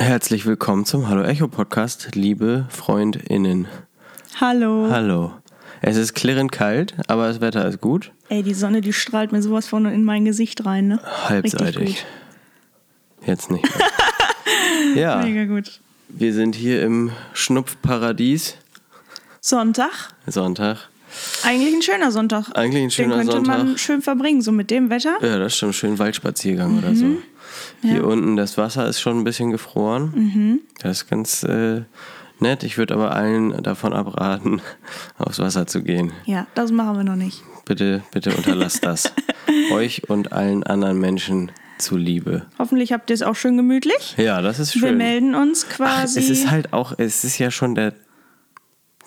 Herzlich willkommen zum Hallo Echo Podcast, liebe FreundInnen. Hallo. Hallo. Es ist klirrend kalt, aber das Wetter ist gut. Ey, die Sonne, die strahlt mir sowas von in mein Gesicht rein, ne? Halbseitig. Jetzt nicht mehr. ja, Mega gut. wir sind hier im Schnupfparadies. Sonntag. Sonntag. Eigentlich ein schöner Sonntag. Eigentlich ein schöner Den könnte Sonntag. man schön verbringen, so mit dem Wetter. Ja, das ist schon schön Waldspaziergang oder so. Hier unten das Wasser ist schon ein bisschen gefroren. Das ist ganz äh, nett. Ich würde aber allen davon abraten, aufs Wasser zu gehen. Ja, das machen wir noch nicht. Bitte, bitte unterlasst das. Euch und allen anderen Menschen zuliebe. Hoffentlich habt ihr es auch schön gemütlich. Ja, das ist schön. Wir melden uns Ach, quasi. es ist halt auch, es ist ja schon der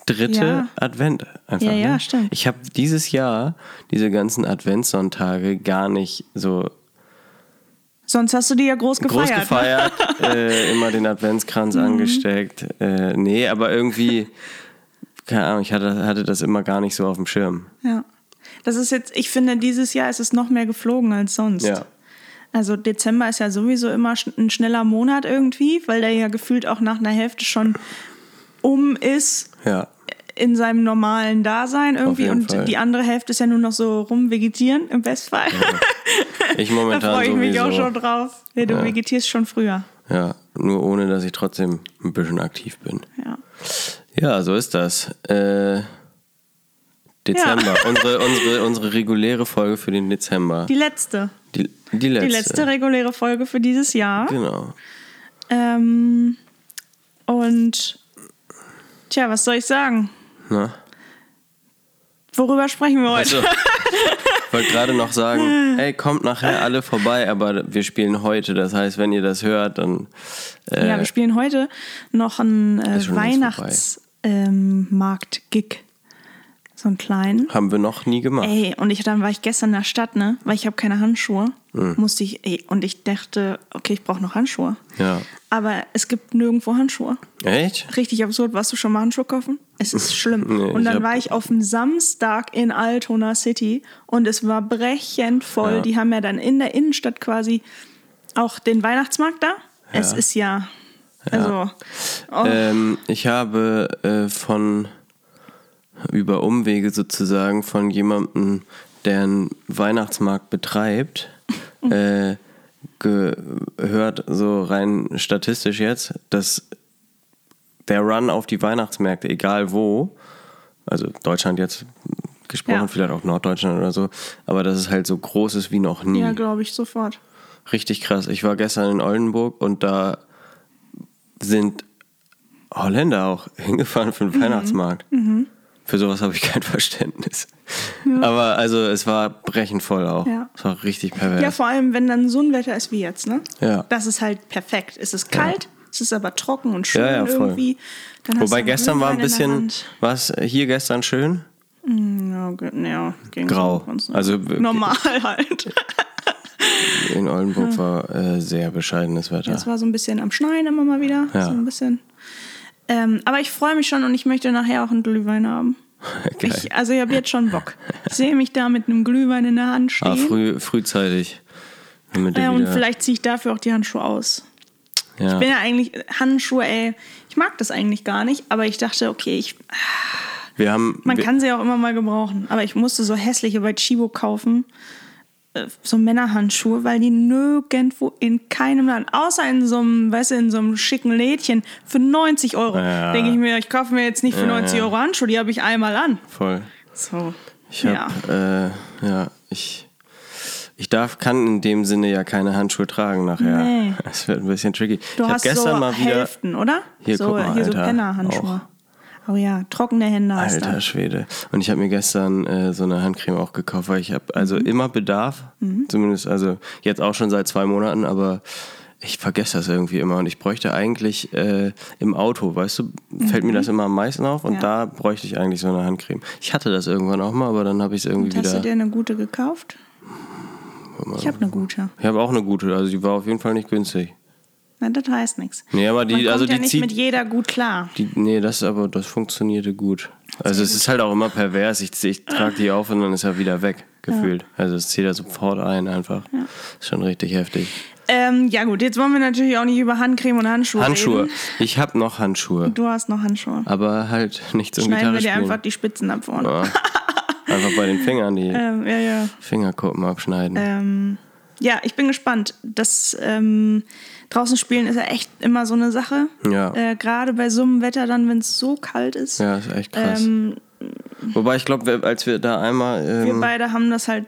dritte Ja. Advent einfach. Ja, ja, ne? stimmt. Ich habe dieses Jahr diese ganzen Adventssonntage gar nicht so Sonst hast du die ja groß gefeiert. groß gefeiert, äh, immer den Adventskranz Mhm. angesteckt. Äh, nee, aber irgendwie, keine Ahnung, ich hatte, hatte das immer gar nicht so auf dem Schirm. Ne? Ja. Das ist jetzt, ich finde, dieses Jahr ist es noch mehr geflogen als sonst. Ja. Also Dezember ist ja sowieso immer ein schneller Monat irgendwie, weil der ja gefühlt auch nach einer Hälfte schon um ist Ja. in seinem normalen Dasein irgendwie und Fall. die andere Hälfte ist ja nur noch so rumvegetieren im Bestfall. Ich da momentan freue ich mich sowieso. auch schon drauf. Ja, du vegetierst schon früher. Ja, nur ohne, dass ich trotzdem ein bisschen aktiv bin. Ja. Ja, so ist das. Äh, Dezember, unsere, unsere, unsere reguläre Folge für den Dezember. Die letzte. Die, die letzte. Die letzte reguläre Folge für dieses Jahr. Genau. Ähm, und tja, was soll ich sagen? Na? Worüber sprechen wir heute? Also, wollte gerade noch sagen, ey, kommt nachher alle vorbei, aber wir spielen heute. Das heißt, wenn ihr das hört, dann äh, ja, wir spielen heute noch einen äh, Weihnachtsmarkt-Gig. So einen kleinen. haben wir noch nie gemacht. Ey, und ich, dann war ich gestern in der Stadt, ne? Weil ich habe keine Handschuhe. Hm. Musste ich, ey, und ich dachte, okay, ich brauche noch Handschuhe. Ja. Aber es gibt nirgendwo Handschuhe. Echt? Richtig absurd. Warst du schon mal Handschuhe kaufen? Es ist schlimm. Nee, und ich dann hab- war ich auf dem Samstag in Altona City und es war brechend voll. Ja. Die haben ja dann in der Innenstadt quasi auch den Weihnachtsmarkt da. Es Ja. ist ja, also, oh, Ähm, ich habe äh, von über Umwege sozusagen von jemandem, der einen Weihnachtsmarkt betreibt, äh, gehört, so rein statistisch jetzt, dass der Run auf die Weihnachtsmärkte, egal wo, also Deutschland jetzt gesprochen, Ja. vielleicht auch Norddeutschland oder so, aber dass es halt so groß ist wie noch nie. ja, glaube ich sofort. Richtig krass. Ich war gestern in Oldenburg und da sind Holländer auch hingefahren für den Mhm. Weihnachtsmarkt. Für sowas habe ich kein Verständnis. Aber also es war brechend voll auch. Ja. Es war richtig pervers. Ja, vor allem, wenn dann so ein Wetter ist wie jetzt, ne? Ja. Das ist halt perfekt. Es ist kalt, es ist aber trocken und schön Ja, ja, irgendwie. Dann Wobei gestern war ein bisschen, war es hier gestern schön? Ja, ge- ja, ging Grau. Also, normal halt. In Oldenburg war äh, sehr bescheidenes Wetter. Es war so ein bisschen am Schneien immer mal wieder. Ja. So ein bisschen. Ähm, aber ich freue mich schon und ich möchte nachher auch einen Glühwein haben. Ich, also ich habe jetzt schon Bock. Ich sehe mich da mit einem Glühwein in der Hand stehen. ah, früh, frühzeitig. Ja, und vielleicht ziehe ich dafür auch die Handschuhe aus. ja. Ich bin ja eigentlich, Handschuhe, ey, ich mag das eigentlich gar nicht, aber ich dachte, okay, ich, wir haben, man wir, kann sie auch immer mal gebrauchen. Aber ich musste so hässliche bei Chibo kaufen, so Männerhandschuhe, weil die nirgendwo in keinem Land, außer in so einem, weißt du, in so einem schicken Lädchen für 90 Euro. Ja. Denke ich mir, ich kaufe mir jetzt nicht für Ja, 90 ja. Euro Handschuhe, die habe ich einmal an. voll. So. Ich ja. habe, äh, ja, ich, ich darf, kann in dem Sinne ja keine Handschuhe tragen nachher. Nee. Das wird ein bisschen tricky. Du ich hast gestern so mal wieder, Hälften, oder? Hier, so, guck mal, hier so Alter, Pennerhandschuhe. Oh ja, trockene Hände hast alter du. Schwede. Und ich habe mir gestern äh, so eine Handcreme auch gekauft, weil ich habe also Mhm. immer Bedarf, zumindest also jetzt auch schon seit zwei Monaten, aber ich vergesse das irgendwie immer und ich bräuchte eigentlich äh, im Auto, weißt du, fällt mir das immer am meisten auf und Mhm. Ja. da bräuchte ich eigentlich so eine Handcreme. Ich hatte das irgendwann auch mal, aber dann habe ich es irgendwie Und hast du wieder. dir eine gute gekauft? Ich habe eine gute. Ich habe auch eine gute, also die war auf jeden Fall nicht günstig. Na, das heißt nichts. Nee, aber die, Man kommt also ja die nicht zieht. mit jeder gut klar. Die, nee, das aber, das funktionierte gut. Also es ist halt auch immer pervers. Ich, ich trage die auf und dann ist er wieder weg, gefühlt. Also es zieht er sofort ein einfach. Ist schon richtig heftig. Ähm, ja gut, jetzt wollen wir natürlich auch nicht über Handcreme und Handschuhe Handschuhe. reden. Ich habe noch Handschuhe. Du hast noch Handschuhe. Aber halt nicht zum Schneiden Gitarre wir dir spielen. einfach die Spitzen ab vorne. Ja. Einfach bei den Fingern die Ähm, ja, ja. Fingerkuppen abschneiden. Ähm, ja, ich bin gespannt. Das ähm, draußen spielen ist ja echt immer so eine Sache. Ja. Äh, Gerade bei so einem Wetter dann, wenn es so kalt ist. ja, ist echt krass. Ähm, Wobei ich glaube, als wir da einmal. wir Ähm, beide haben das halt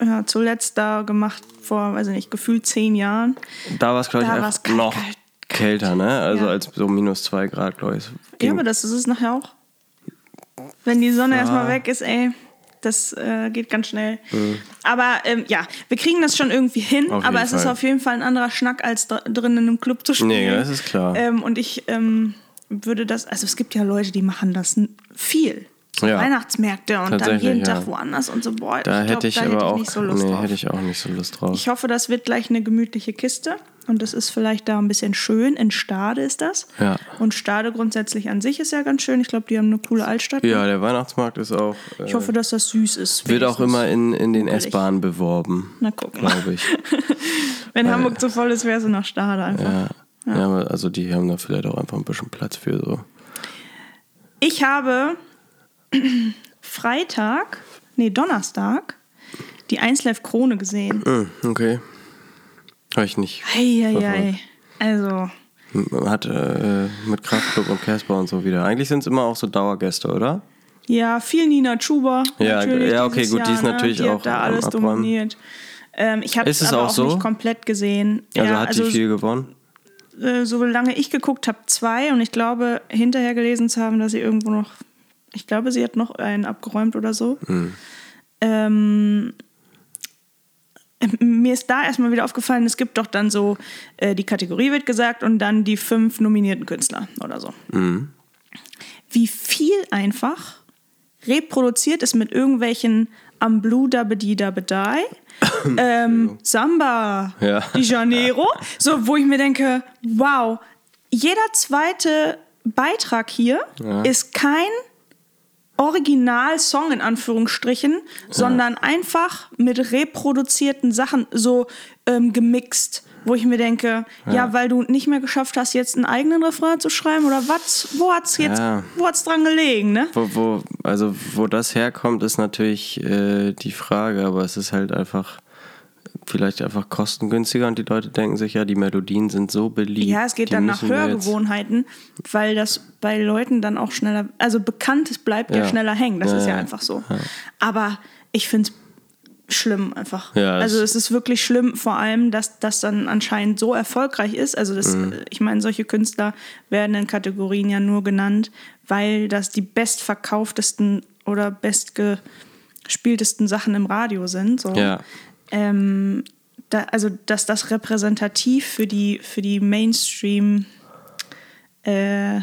ja, zuletzt da gemacht, vor, weiß ich nicht, gefühlt zehn Jahren. da war es, glaube ich, war's kalt, noch kalt, kälter, ne? Also Ja. als so minus zwei Grad, glaube ich. Ja, aber das ist es nachher auch. Wenn die Sonne erstmal weg ist, ey, das äh, geht ganz schnell. Aber ähm, ja, wir kriegen das schon irgendwie hin, Mhm. Auf aber es ist Fall. auf jeden Fall ein anderer Schnack, als dr drin in einem Club zu spielen. Nee, das ist klar. Ähm, und ich ähm, würde das, also es gibt ja Leute, die machen das viel. Ja. Weihnachtsmärkte und dann jeden ja. Tag woanders und so. Boah, da ich glaub, hätte ich da aber hätte ich auch. nicht so Lust nee, drauf. hätte ich auch nicht so Lust drauf. Ich hoffe, das wird gleich eine gemütliche Kiste. Und das ist vielleicht da ein bisschen schön. In Stade ist das. Ja. Und Stade grundsätzlich an sich ist ja ganz schön. Ich glaube, die haben eine coole Altstadt. ja, der Weihnachtsmarkt ist auch. Äh, Ich hoffe, dass das süß ist. wird auch immer in, in den. S-Bahnen beworben. Na, gucken. Glaube ich. Wenn Hamburg zu voll ist, wäre sie nach Stade einfach. Ja. ja. aber also die haben da vielleicht auch einfach ein bisschen Platz für so. Ich habe Freitag, nee, Donnerstag, die 1 Live Krone gesehen. Hm, okay. Habe ich nicht. Eieiei. Also, Hat äh, mit Kraftclub und Casper und so wieder. Eigentlich sind es immer auch so Dauergäste, oder? ja, viel Nina Chuba. Ja, natürlich ja, okay, gut, die ist Jahr, natürlich ne? die auch da alles Abräumen. dominiert. Ähm, ich habe es aber auch so? nicht komplett gesehen. Also ja, hat also die viel gewonnen? äh, solange ich geguckt habe, zwei. Und ich glaube, hinterher gelesen zu haben, dass sie irgendwo noch, ich glaube, sie hat noch einen abgeräumt oder so. Ähm, mir ist da erstmal wieder aufgefallen, es gibt doch dann so, äh, die Kategorie wird gesagt und dann die fünf nominierten Künstler oder so. Wie viel einfach reproduziert ist mit irgendwelchen am Blue Dabedi Dabedai, ähm, Samba, Ja. Di Janeiro, so wo ich mir denke, wow, jeder zweite Beitrag hier Ja. ist kein Original-Song in Anführungsstrichen, sondern einfach mit reproduzierten Sachen so ähm, gemixt, wo ich mir denke, ja. weil du nicht mehr geschafft hast, jetzt einen eigenen Refrain zu schreiben oder was? Wo hat's jetzt, Ja. wo hat's dran gelegen, ne? Wo, wo, also wo das herkommt, ist natürlich äh, die Frage, aber es ist halt einfach vielleicht einfach kostengünstiger und die Leute denken sich, ja, die Melodien sind so beliebt. Ja, es geht dann nach Hörgewohnheiten, weil das bei Leuten dann auch schneller, also Bekanntes bleibt ja, Ja. schneller hängen, das Ja, ist ja ja. einfach so. Aber ich finde es schlimm einfach. Ja, also es- es ist wirklich schlimm, vor allem, dass das dann anscheinend so erfolgreich ist. Also das, Mhm. ich meine, solche Künstler werden in Kategorien ja nur genannt, weil das die bestverkauftesten oder bestgespieltesten Sachen im Radio sind. So. Ja, ähm, da, also dass das repräsentativ für die, für die Mainstream äh,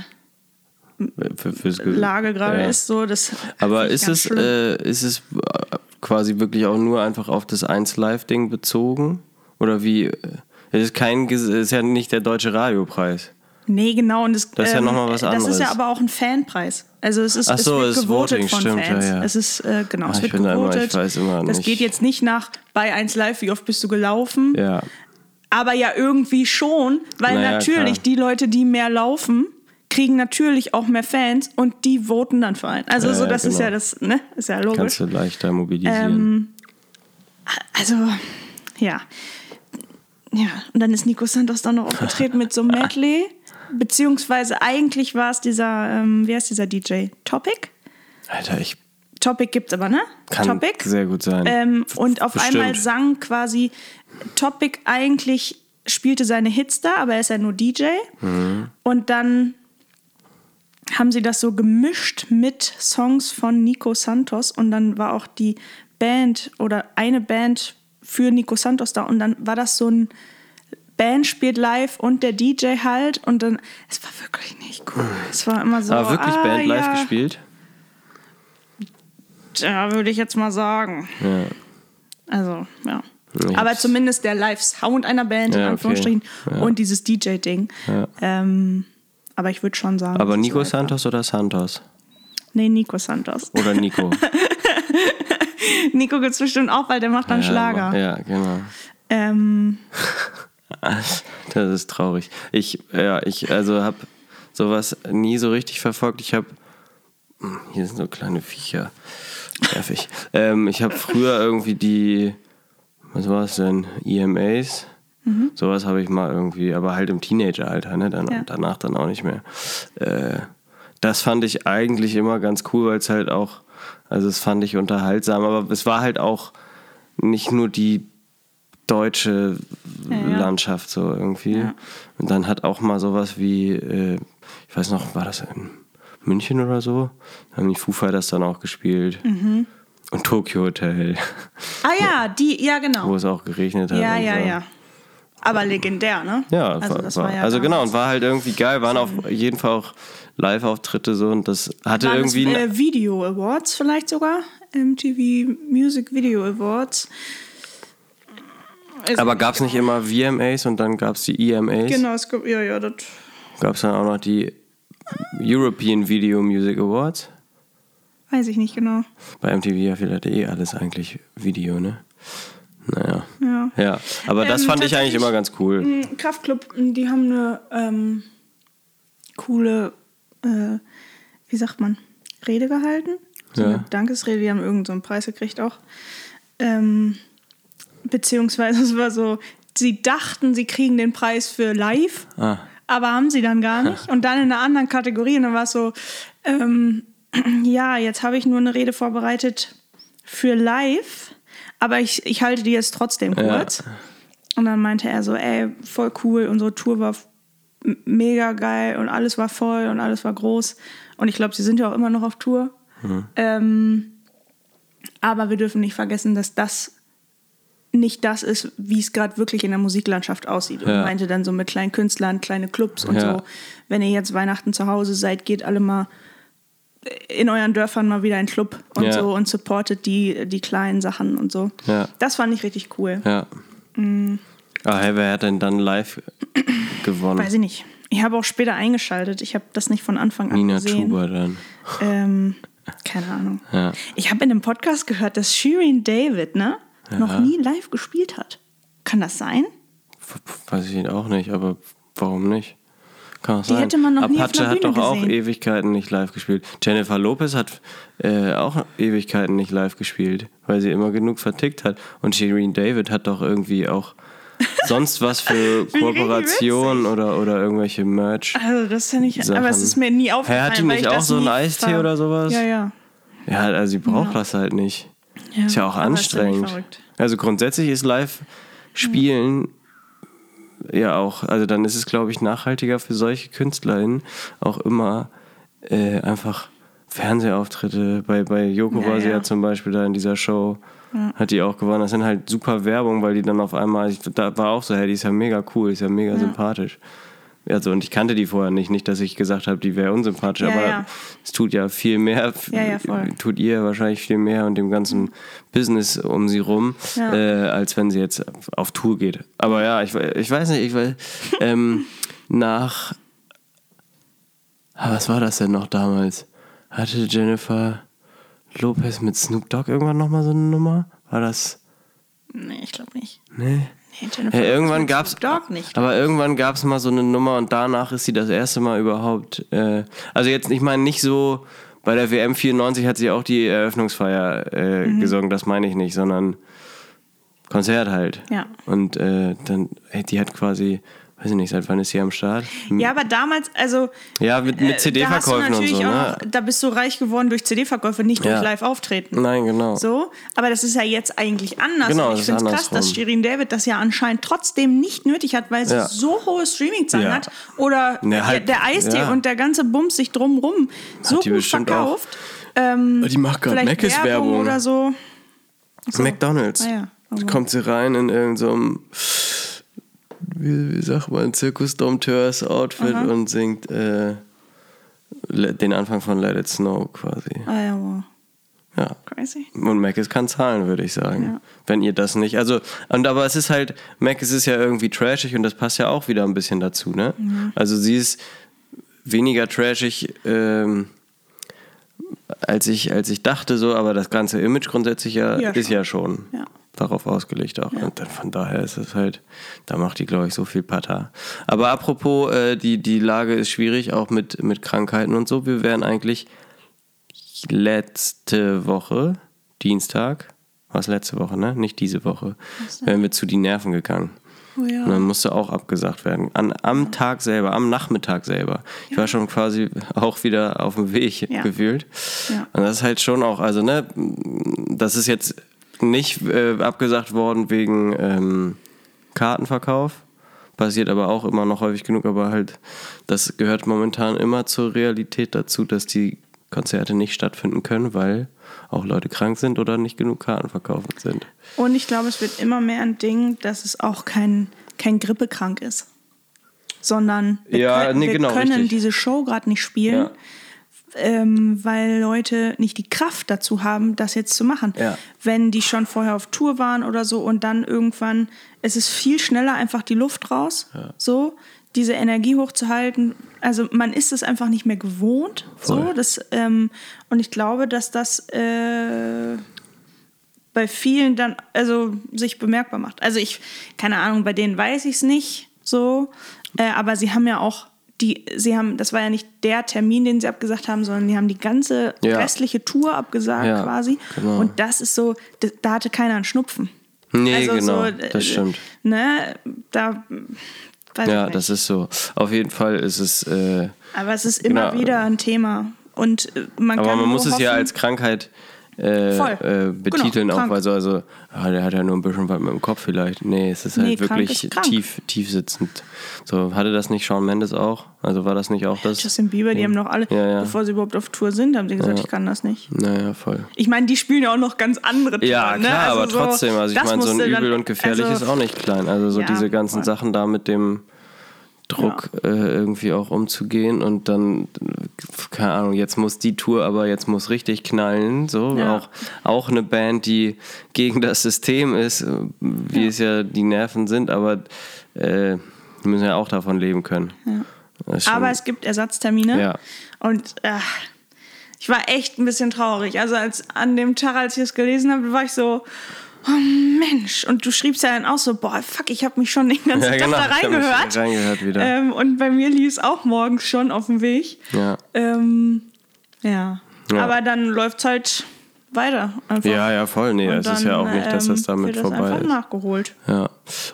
für, Lage gerade ja. ist, so das Aber ich ist es, äh, ist es äh, quasi wirklich auch nur einfach auf das 1 Live-Ding bezogen? Oder wie? äh, Es ist kein, es ist ja nicht der deutsche Radiopreis. Nee, genau. Und das, Das ist ja noch mal was Das ist ja anderes. aber auch ein Fanpreis. Also es ist, Ach so, es wird ist gewotet von stimmt, Fans. ja, ja. Es ist, äh, genau, Ah, es wird immer- gewotet. weiß immer das geht jetzt nicht nach bei 1 Live, wie oft bist du gelaufen, Ja. aber ja irgendwie schon, weil Naja, natürlich klar. die Leute, die mehr laufen, kriegen natürlich auch mehr Fans und die voten dann für einen. Also Ja, so, ja, das ist genau. ja das, ne? Ist ja logisch. Kannst du leichter mobilisieren. Ähm, also, ja. Ja, und dann ist Nico Santos dann noch aufgetreten mit so einem Medley. Beziehungsweise eigentlich war es dieser, ähm, wie heißt dieser DJ? Topic? Alter, ich Topic gibt's aber, ne? kann Topic. sehr gut sein. Ähm, und auf Bestimmt. einmal sang quasi Topic eigentlich spielte seine Hits da, aber er ist ja nur DJ. Mhm. Und dann haben sie das so gemischt mit Songs von Nico Santos und dann war auch die Band oder eine Band für Nico Santos da und dann war das so ein Band spielt live und der DJ halt und dann es war wirklich nicht cool. Es war immer so Aber wirklich ah, Band live ja, gespielt? Ja, würde ich jetzt mal sagen. Ja. Also, ja. Ich Aber zumindest der Live-Sound einer Band, in Ja, okay. Anführungsstrichen, Ja. und dieses DJ-Ding. Ähm, aber ich würde schon sagen. Aber es Nico war. Santos oder Santos? Nee, Nico Santos. Oder Nico? Nico gibt's bestimmt auch, weil der macht dann Schlager. Ja, genau. Ähm, Das ist traurig. Ich, ja, ich, also habe sowas nie so richtig verfolgt. Ich habe, hier sind so kleine Viecher, nervig. ähm, ich habe früher irgendwie die, was war es denn, EMAs? Sowas habe ich mal irgendwie, aber halt im Teenageralter, ne? Dann, Ja. danach dann auch nicht mehr. Äh, das fand ich eigentlich immer ganz cool, weil es halt auch, also es fand ich unterhaltsam, aber es war halt auch nicht nur die deutsche Ja. Landschaft so irgendwie. Ja. Und dann hat auch mal sowas wie, äh, ich weiß noch, war das in München oder so? Da haben die Foo Fighters dann auch gespielt. Mhm. Und Tokyo Hotel, ah ja, die, ja genau. wo es auch geregnet hat. Ja, ja, so. ja. Aber legendär, ne? Ja, also, war, das war, ja also genau, und war halt irgendwie geil, waren auf jeden Fall auch Live-Auftritte so und das hatte Waren irgendwie. es, äh, Video Awards vielleicht sogar? MTV Music Video Awards. Es- aber gab es nicht immer VMAs und dann gab es die EMAs? Genau, es gibt, ja, ja, das. Gab es dann auch noch die European Video Music Awards? Weiß ich nicht genau. Bei MTV ja vielleicht eh alles eigentlich Video, ne? Naja. Ja. Ja, aber das Ähm, fand ich eigentlich immer ganz cool. Kraftclub, die haben eine ähm, coole, äh, wie sagt man, Rede gehalten. So Ja. eine Dankesrede, die haben irgendeinen so einen Preis gekriegt auch. Ähm, beziehungsweise es war so, sie dachten, sie kriegen den Preis für live, Ah. aber haben sie dann gar nicht. Und dann in einer anderen Kategorie, und dann war es so, ähm, ja, jetzt habe ich nur eine Rede vorbereitet für live, aber ich, ich halte die jetzt trotzdem Ja. kurz. Und dann meinte er so, ey, voll cool, unsere Tour war mega geil und alles war voll und alles war groß. Und ich glaube, sie sind ja auch immer noch auf Tour. Ähm, aber wir dürfen nicht vergessen, dass das nicht das ist, wie es gerade wirklich in der Musiklandschaft aussieht. Und Ja. meinte dann so mit kleinen Künstlern, kleine Clubs und Ja. so. Wenn ihr jetzt Weihnachten zu Hause seid, geht alle mal in euren Dörfern mal wieder in den Club und Ja. so und supportet die, die kleinen Sachen und so. Ja. Das fand ich richtig cool. Ja. Mm. Ah, hey, wer hat denn dann live gewonnen? Weiß ich nicht. Ich habe auch später eingeschaltet. Ich habe das nicht von Anfang an Nina gesehen. Chuba dann. Ähm, keine Ahnung. Ja. Ich habe in einem Podcast gehört, dass Shirin David ne, noch nie live gespielt hat. Kann das sein? Weiß ich auch nicht, aber warum nicht? Kann auch Die sein. hätte man noch Apache hat doch auch gesehen. Ewigkeiten nicht live gespielt. Jennifer Lopez hat äh, auch Ewigkeiten nicht live gespielt, weil sie immer genug vertickt hat. Und Shireen David hat doch irgendwie auch sonst was für Kooperationen oder, oder irgendwelche Merch. Also das ist ja nicht. Sachen. Aber es ist mir nie aufgefallen. Hä, hat die weil nicht ich auch so einen Eistee oder sowas? Ja, ja. Ja, also sie braucht das halt nicht. Ist ja auch ist ja nicht anstrengend. Also grundsätzlich ist Live-Spielen ja auch, also dann ist es, glaube ich, nachhaltiger für solche KünstlerInnen auch immer äh, einfach Fernsehauftritte. Bei, bei Joko Ja, war sie ja. ja zum Beispiel da in dieser Show, hat die auch gewonnen. Das sind halt super Werbung, weil die dann auf einmal, ich, da war auch so, hey, die ist ja mega cool, ist ja mega sympathisch. Also, und ich kannte die vorher nicht. Nicht, dass ich gesagt habe, die wäre unsympathisch, Ja, aber ja. es tut ja viel mehr, Ja, tut ihr wahrscheinlich viel mehr und dem ganzen Business um sie rum, äh, als wenn sie jetzt auf Tour geht. Aber ja, ich, ich weiß nicht, ich weiß, ähm, nach, ah, was war das denn noch damals? Hatte Jennifer Lopez mit Snoop Dogg irgendwann nochmal so eine Nummer? War das, Nee, ich glaube nicht. nee? Nee, Ja, irgendwann gab's, nicht. aber irgendwann gab es mal so eine Nummer und danach ist sie das erste Mal überhaupt, äh, also jetzt, ich meine nicht so, bei der WM 94 hat sie auch die Eröffnungsfeier äh, Mhm. gesungen, das meine ich nicht, sondern Konzert halt. Ja. Und äh, dann, ey, die hat quasi, weiß ich nicht, seit wann ist sie am Start? Ja, aber damals, also Ja, mit, mit du CD-Verkäufen und natürlich so, ne? auch, da bist du reich geworden durch CD-Verkäufe, nicht durch Ja. Live-Auftreten. Nein, genau. So, aber das ist ja jetzt eigentlich anders. Genau, und ich finde es krass, dass Shirin David das ja anscheinend trotzdem nicht nötig hat, weil sie Ja. so hohe Streaming-Zahlen Ja. hat. Oder Ne, halt, der, Eistee und der ganze Bums sich drumrum so die gut verkauft. Ähm, Die macht gerade Meckes Werbung Werbung. oder so. McDonalds. Ah Kommt sie rein in irgendeinem, wie, wie sagt man, Zirkusdompteurs-Outfit und singt äh, den Anfang von Let It Snow quasi. Ah ja, wow. Ja. Crazy. Und Mac kann zahlen, würde ich sagen. Ja. Wenn ihr das nicht. Also, und aber es ist halt, Mac ist ja irgendwie trashig und das passt ja auch wieder ein bisschen dazu, ne? Also sie ist weniger trashig, ähm, als ich, als ich dachte, so, aber das ganze Image grundsätzlich ja, Ja, ist schon. ja schon Ja. Darauf ausgelegt auch. Und dann von daher ist es halt, da macht die, glaube ich, so viel Pata. Aber apropos, äh, die, die Lage ist schwierig, auch mit, mit Krankheiten und so. Wir wären eigentlich letzte Woche, Dienstag, war es letzte Woche, ne? Nicht diese Woche, wären wir zu die Nerven gegangen. Oh ja. Und dann musste auch abgesagt werden. An, am Tag selber, am Nachmittag selber. Ich war schon quasi auch wieder auf dem Weg Ja. gefühlt. Ja. Und das ist halt schon auch, also ne, das ist jetzt nicht äh, abgesagt worden wegen ähm, Kartenverkauf. Passiert aber auch immer noch häufig genug, aber halt, das gehört momentan immer zur Realität dazu, dass die Konzerte nicht stattfinden können, weil auch Leute krank sind oder nicht genug Karten verkauft sind. Und ich glaube, es wird immer mehr ein Ding, dass es auch kein, kein Grippekrank ist. Sondern wir, Ja, können, nee, wir genau, können richtig. diese Show gerade nicht spielen, Ja. Ähm, weil Leute nicht die Kraft dazu haben, das jetzt zu machen. Ja. Wenn die schon vorher auf Tour waren oder so und dann irgendwann, es ist viel schneller einfach die Luft raus, so diese Energie hochzuhalten. Also man ist es einfach nicht mehr gewohnt. So, das, ähm, und ich glaube, dass das äh, bei vielen dann also sich bemerkbar macht. Also ich, keine Ahnung, bei denen weiß ich es nicht so, äh, aber sie haben ja auch die, sie haben, das war ja nicht der Termin, den sie abgesagt haben, sondern die haben die ganze Ja. restliche Tour abgesagt Ja, quasi. genau. Und das ist so, da, hatte keiner einen Schnupfen. Nee, Also genau, so, das stimmt. Ne, da weiß Ja, ich nicht. das ist so. Auf jeden Fall ist es. Äh, aber es ist immer genau. wieder ein Thema. Und äh, man aber man muss es ja hoffen- als Krankheit äh, äh, betiteln, Genau, auch weil so, also, ah, der hat ja nur ein bisschen was mit dem Kopf vielleicht. Nee, es ist halt Nee, wirklich ist tief, tief sitzend. So, hatte das nicht Shawn Mendes auch? Also war das nicht auch das? Justin Bieber, die haben noch alle, Ja, ja. bevor sie überhaupt auf Tour sind, haben sie gesagt, ich kann das nicht. Naja, voll. Ich meine, die spielen ja auch noch ganz andere Touren. Ja, ne? klar, Also aber so, trotzdem, also ich meine, so ein Übel dann- und gefährlich also, ist auch nicht klein. Also so Ja, diese ganzen voll. Sachen da mit dem Druck äh, irgendwie auch umzugehen und dann, keine Ahnung, jetzt muss die Tour, aber jetzt muss richtig knallen. So, Ja. auch, auch eine Band, die gegen das System ist, äh, wie es ja die Nerven sind, aber äh, die müssen ja auch davon leben können. Aber es gibt Ersatztermine. Ja. Und äh, ich war echt ein bisschen traurig. Also als an dem Tag, als ich es gelesen habe, war ich so, oh Mensch. Und du schriebst ja dann auch so, boah, fuck, ich habe mich schon den ganzen ja, Tag genau, da ich hab mich reingehört. reingehört wieder. Ähm, und bei mir lief es auch morgens schon auf dem Weg. ja. Ähm, ja. Ja. Aber dann läuft es halt weiter. Einfach. ja, ja, voll. Nee, Und es ist ja auch nicht, dass ähm, das damit wird das vorbei ist. nachgeholt. Ja,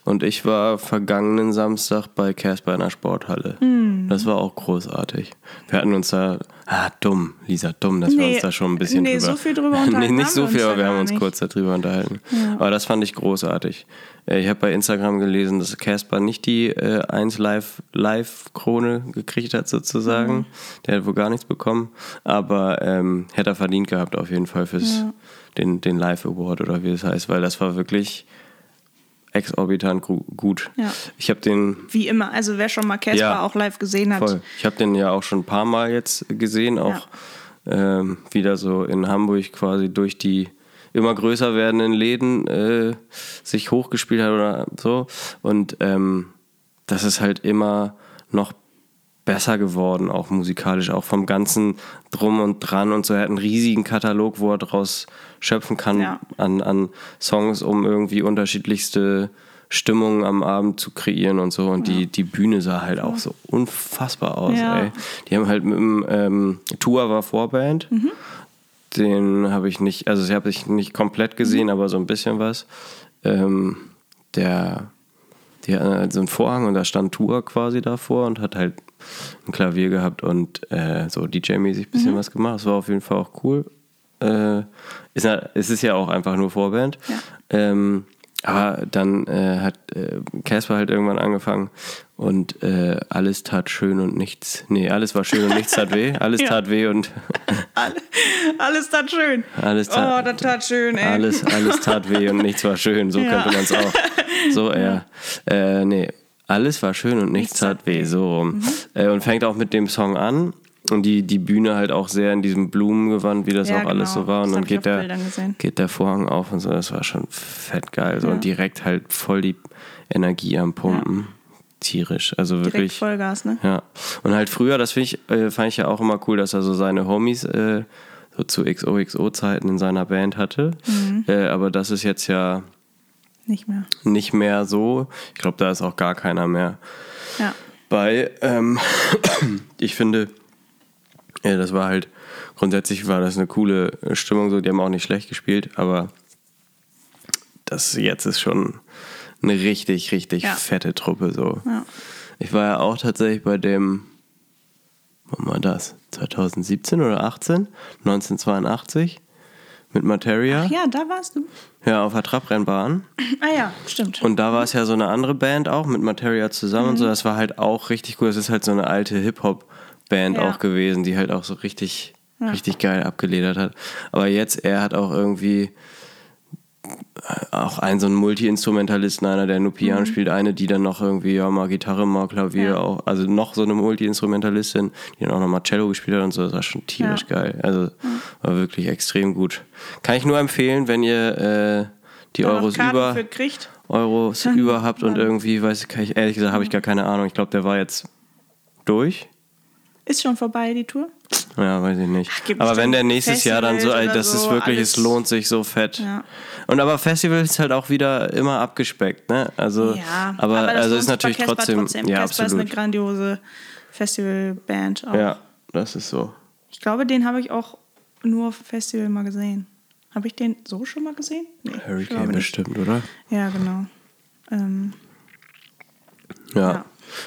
und ich war vergangenen Samstag bei Casper in der Sporthalle. Hm. Das war auch großartig. Wir hatten uns da, ah, dumm, Lisa, dumm, dass wir Nee, uns da schon ein bisschen nee, drüber... so viel drüber nee, unterhalten nicht haben so wir viel, aber wir haben uns nicht. kurz darüber unterhalten. Aber das fand ich großartig. Äh, Ich habe bei Instagram gelesen, dass Casper nicht die äh, 1 Live Live-Krone gekriegt hat, sozusagen. Mhm. Der hat wohl gar nichts bekommen. Aber ähm, hätte er verdient gehabt, auf jeden Fall, fürs den, den Live Award oder wie es heißt, weil das war wirklich exorbitant gut. Ja. Ich habe den Wie immer. Also wer schon mal Casper Ja. auch live gesehen hat. voll. Ich habe den ja auch schon ein paar Mal jetzt gesehen, auch ähm, wieder so in Hamburg quasi durch die immer größer werdenden Läden äh, sich hochgespielt hat oder so. Und ähm, das ist halt immer noch besser geworden, auch musikalisch, auch vom ganzen Drum und Dran und so. Er hat einen riesigen Katalog, wo er draus schöpfen kann Ja. an, an Songs, um irgendwie unterschiedlichste Stimmungen am Abend zu kreieren und so. Und die, die Bühne sah halt auch so unfassbar aus, Ja. ey. Die haben halt mit dem ähm, Tour war Vorband. Mhm. Den habe ich nicht, also ich habe ich nicht komplett Mhm. gesehen, aber so ein bisschen was. Ähm, der, die hatten halt so einen Vorhang und da stand Tour quasi davor und hat halt ein Klavier gehabt und äh, so DJ-mäßig ein Mhm. bisschen was gemacht. Das war auf jeden Fall auch cool. Äh, ist, es ist ja auch einfach nur Vorband. Ja. Ähm, aber dann äh, hat äh, Casper halt irgendwann angefangen und äh, alles tat schön und nichts. Nee, alles war schön und nichts tat weh. Alles Ja. tat weh und Alle- Alles tat schön. Alles tat- oh, das tat schön, ey. alles, alles tat weh und nichts war schön. So Ja. könnte man es auch. So eher. Äh, nee, alles war schön und nichts, Nichts tat weh. So rum. Mhm. Äh, und fängt auch mit dem Song an. Und die, die Bühne halt auch sehr in diesem Blumengewand, wie das Ja, auch alles genau. so war. Und Das dann geht der, geht der Vorhang auf und so. Das war schon fett geil. So. Ja. Und direkt halt voll die Energie am Pumpen. Tierisch. Also Direkt wirklich. Vollgas, ne? Ja. Und halt früher, das ich, äh, fand ich ja auch immer cool, dass er so seine Homies äh, so zu XOXO-Zeiten in seiner Band hatte. Mhm. Äh, aber das ist jetzt ja Nicht mehr. nicht mehr so. Ich glaube, da ist auch gar keiner mehr Ja. bei. Ähm, ich finde, ja, das war halt, grundsätzlich war das eine coole äh, Stimmung, so, die haben auch nicht schlecht gespielt, aber das jetzt ist schon eine richtig, richtig Ja. fette Truppe, so. Ja. Ich war ja auch tatsächlich bei dem, wann war das? 2017 oder 18? 1982 mit Materia. Ach ja, da warst du. Ja, auf der Trabrennbahn. Ah ja, stimmt. Und da war es ja so eine andere Band auch mit Materia zusammen und so. Das war halt auch richtig cool. Das ist halt so eine alte Hip-Hop-Band Ja. auch gewesen, die halt auch so richtig, richtig geil abgeledert hat. Aber jetzt, er hat auch irgendwie äh, auch einen so einen Multi-Instrumentalisten, einer, der nur Piano spielt, eine, die dann noch irgendwie, ja, mal Gitarre, mal Klavier, Ja. auch, also noch so eine Multi-Instrumentalistin, die dann auch noch mal Cello gespielt hat und so, das war schon tierisch Ja. geil. Also war wirklich extrem gut. Kann ich nur empfehlen, wenn ihr äh, die Da Euros über. Euros über habt und irgendwie, weiß ich, kann ich, ehrlich gesagt, habe ich gar keine Ahnung. Ich glaube, der war jetzt durch. Ist schon vorbei, die Tour? Ja, weiß ich nicht. Ach, aber wenn der nächstes Jahr dann so, Festivals ey, das ist so, wirklich, alles. es lohnt sich so fett. Ja. Und aber Festival ist halt auch wieder immer abgespeckt, ne? Also, Ja, aber, das also ist natürlich Casper trotzdem, ja, Casper ist eine absolut. grandiose Festivalband. Auch. Ja, das ist so. Ich glaube, den habe ich auch nur auf Festival mal gesehen. Habe ich den so schon mal gesehen? Nee, Hurricane bestimmt, oder? Ja, genau. Ähm, Ja. Ja.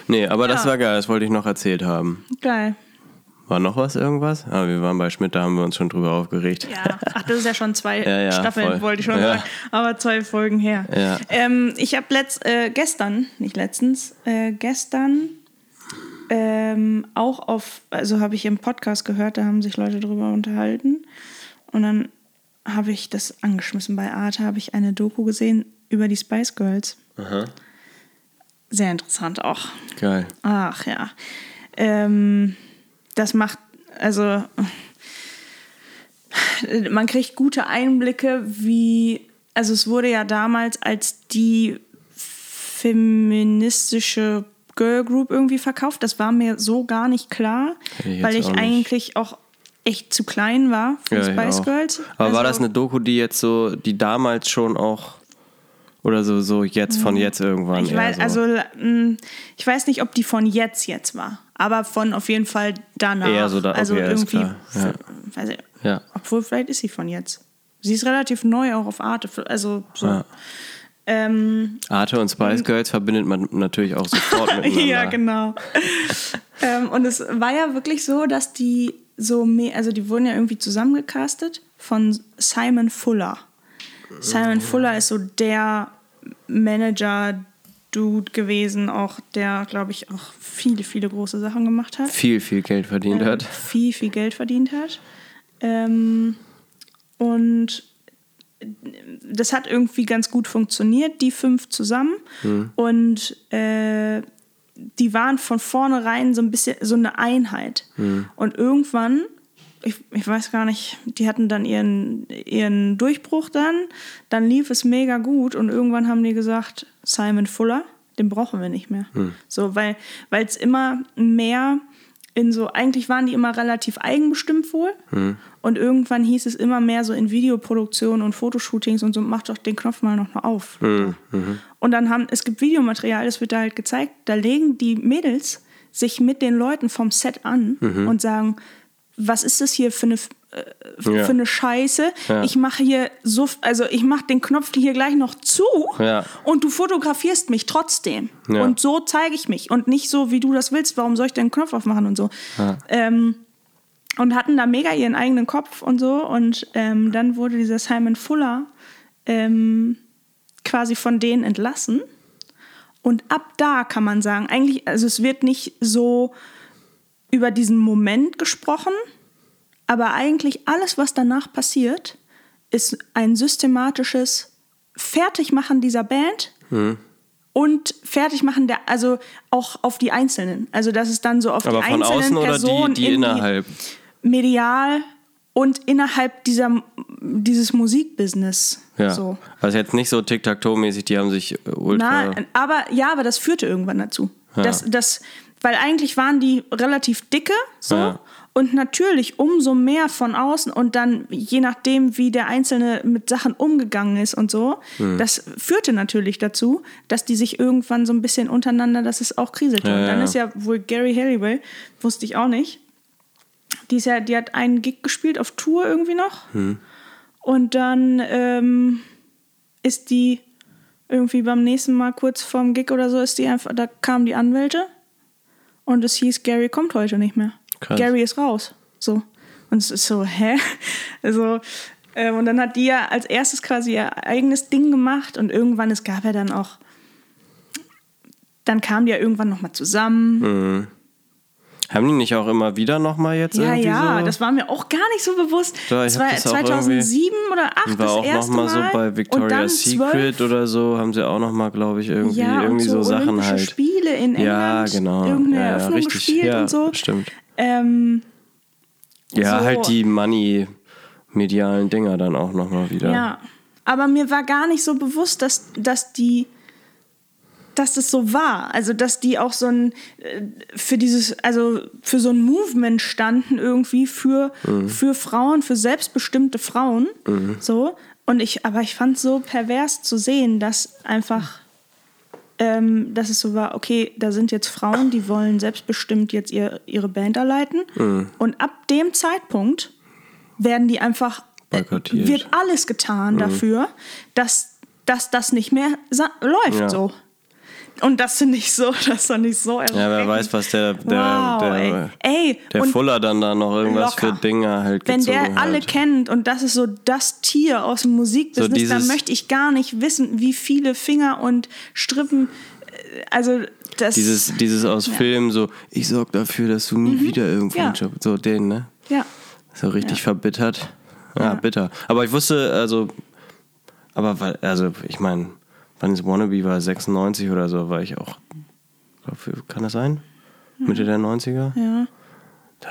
Nee, aber das Ja. war geil, das wollte ich noch erzählt haben. geil. War noch was, irgendwas? Ah, wir waren bei Schmidt, da haben wir uns schon drüber aufgeregt. Ja, ach, das ist ja schon zwei Ja, ja, Staffeln, voll. wollte ich schon Ja. sagen. Aber zwei Folgen her. Ja. Ähm, ich habe letzt, äh, gestern, nicht letztens, äh, gestern ähm, auch auf, also habe ich im Podcast gehört, da haben sich Leute drüber unterhalten. Und dann habe ich das angeschmissen. Bei Arte habe ich eine Doku gesehen über die Spice Girls. Aha. Sehr interessant auch. Geil. Ach ja. Ähm, das macht, also man kriegt gute Einblicke, wie, also es wurde ja damals als die feministische Girl Group irgendwie verkauft. Das war mir so gar nicht klar, ich weil ich auch eigentlich auch echt zu klein war für Ja, Spice. Girls. Aber war Also- das eine Doku, die jetzt so, die damals schon auch oder so, so jetzt von jetzt irgendwann Ich weiß, so. also mh, ich weiß nicht, ob die von jetzt jetzt war, aber von auf jeden Fall danach. Eher so da- also okay, irgendwie, ja. ich, Ja. obwohl vielleicht ist sie von jetzt. Sie ist relativ neu auch auf Arte, also so. Ja. Ähm, Arte und Spice Girls verbindet man natürlich auch sofort miteinander. ja, genau. ähm, und es war ja wirklich so, dass die so mehr, also die wurden ja irgendwie zusammengecastet von Simon Fuller. Simon Fuller ist so der Manager-Dude gewesen, auch der, glaube ich, auch viele, viele große Sachen gemacht hat. Viel, viel Geld verdient hat. Viel, viel Geld verdient hat. Ähm, und das hat irgendwie ganz gut funktioniert, die fünf zusammen. Und äh, die waren von vornherein so ein bisschen so eine Einheit. Und irgendwann, ich, ich weiß gar nicht, die hatten dann ihren, ihren Durchbruch dann, dann lief es mega gut und irgendwann haben die gesagt, Simon Fuller, den brauchen wir nicht mehr. So, weil es immer mehr in so, eigentlich waren die immer relativ eigenbestimmt wohl. Und irgendwann hieß es immer mehr so in Videoproduktion und Fotoshootings und so, mach doch den Knopf mal noch mal auf. Und dann haben, es gibt Videomaterial, das wird da halt gezeigt, da legen die Mädels sich mit den Leuten vom Set an und sagen, was ist das hier für eine, äh, Ja. für eine Scheiße? Ja. Ich mache hier so, also ich mache den Knopf hier gleich noch zu Ja. und du fotografierst mich trotzdem. Und so zeige ich mich und nicht so, wie du das willst. Warum soll ich den Knopf aufmachen und so? Ähm, und hatten da mega ihren eigenen Kopf und so. Und ähm, dann wurde dieser Simon Fuller ähm, quasi von denen entlassen. Und ab da kann man sagen, eigentlich, also es wird nicht so über diesen Moment gesprochen, aber eigentlich alles, was danach passiert, ist ein systematisches Fertigmachen dieser Band und Fertigmachen der, also auch auf die Einzelnen. Also das ist dann so auf Aber die von einzelnen außen oder Personen die, die irgendwie innerhalb? medial und innerhalb dieser dieses Musikbusiness. Ja. So. Also jetzt nicht so Tic-Tac-Toe-mäßig, die haben sich äh, ultra. Na, aber ja, aber das führte irgendwann dazu. Ja. Das, das, weil eigentlich waren die relativ dicke, so. Ja. Und natürlich umso mehr von außen und dann je nachdem, wie der Einzelne mit Sachen umgegangen ist und so, Hm. das führte natürlich dazu, dass die sich irgendwann so ein bisschen untereinander, dass es auch kriselte. Ja, und dann ja. ist ja wohl Gary Halliwell, wusste ich auch nicht, die, ist ja, die hat einen Gig gespielt auf Tour irgendwie noch. Hm. Und dann ähm, ist die irgendwie beim nächsten Mal kurz vorm Gig oder so, ist die einfach, da kamen die Anwälte und es hieß, Gary kommt heute nicht mehr. Krass. Gary ist raus. So. Und es ist so, hä? Also, ähm, und dann hat die ja als erstes quasi ihr eigenes Ding gemacht und irgendwann, es gab ja dann auch, dann kamen die ja irgendwann nochmal zusammen. Haben die nicht auch immer wieder nochmal jetzt Ja, irgendwie ja, so? das war mir auch gar nicht so bewusst. Ja, war auch 2007 oder 2008 Und das war auch erste nochmal so Mal. bei und Victoria's Secret 12 oder so, haben sie auch nochmal, glaube ich, irgendwie, ja, irgendwie so, so, Sachen halt. Spiele in England. Ja, genau. Irgendeine ja, Eröffnung richtig. gespielt ja, und so. Stimmt. Ähm, Ja, So. halt die Money-medialen Dinger dann auch nochmal wieder. ja. Aber mir war gar nicht so bewusst, dass, dass die dass das so war. Also, dass die auch so ein äh, für dieses, also für so ein Movement standen irgendwie für, Mhm. für Frauen, für selbstbestimmte Frauen. So. Und ich, aber ich fand es so pervers zu sehen, dass einfach, ähm, dass es so war, okay, da sind jetzt Frauen, die wollen selbstbestimmt jetzt ihr, ihre Band da leiten. Mhm. Und ab dem Zeitpunkt werden die einfach, äh, wird alles getan dafür, dass, dass das nicht mehr läuft Ja. so. Und das finde ich so, das fand ich so Ja, wer erschreckend. weiß, was der, der, wow, der, ey. ey der Fuller dann da noch irgendwas locker. für Dinger halt wenn der alle hat. kennt und das ist so das Tier aus dem Musikbusiness, So dann möchte ich gar nicht wissen, wie viele Finger und Strippen, äh, also das, Dieses, dieses aus Filmen so, ich sorg dafür, dass du nie wieder irgendwo Mhm. Ja. einen Job, so den, ne? ja, So richtig Ja. verbittert. Ja, Ja. bitter. Aber ich wusste, also, aber weil, also ich meine, wann ist Wannabe war 96 oder so, war ich auch, glaub, kann das sein? Mitte der 90er? ja.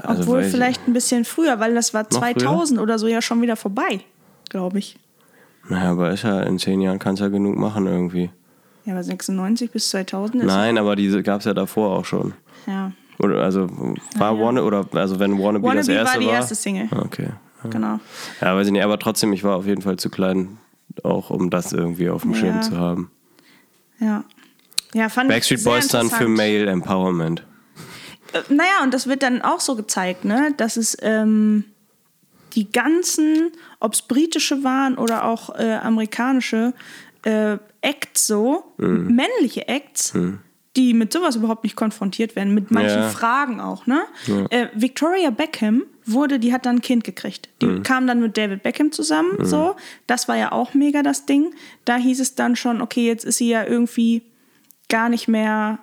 Also Obwohl vielleicht ein bisschen früher, weil das war früher? 2000 oder so ja schon wieder vorbei, glaube ich. Naja, aber ist ja in zehn Jahren kannst du ja genug machen irgendwie. Ja, aber 96 bis 2000 ist. Nein, aber diese gab es ja davor auch schon. Ja, Oder also war Wanna oder also wenn Wannabe, das Wannabe erste war die war. erste Single. Ah, Okay. genau. Ja, weiß ich nicht, aber trotzdem, ich war auf jeden Fall zu klein, auch um das irgendwie auf dem Ja. Schirm zu haben. Ja. Ja, fand Backstreet Boys dann für. Male Empowerment. Äh, Naja, und das wird dann auch so gezeigt, ne? dass es ähm, die ganzen, ob es britische waren oder auch äh, amerikanische äh, Acts so, Mhm. männliche Acts, die mit sowas überhaupt nicht konfrontiert werden, mit manchen Ja. Fragen auch. Ne? Äh, Victoria Beckham wurde, die hat dann ein Kind gekriegt. Die Mhm. kam dann mit David Beckham zusammen, so. Das war ja auch mega das Ding. Da hieß es dann schon, okay, jetzt ist sie ja irgendwie gar nicht mehr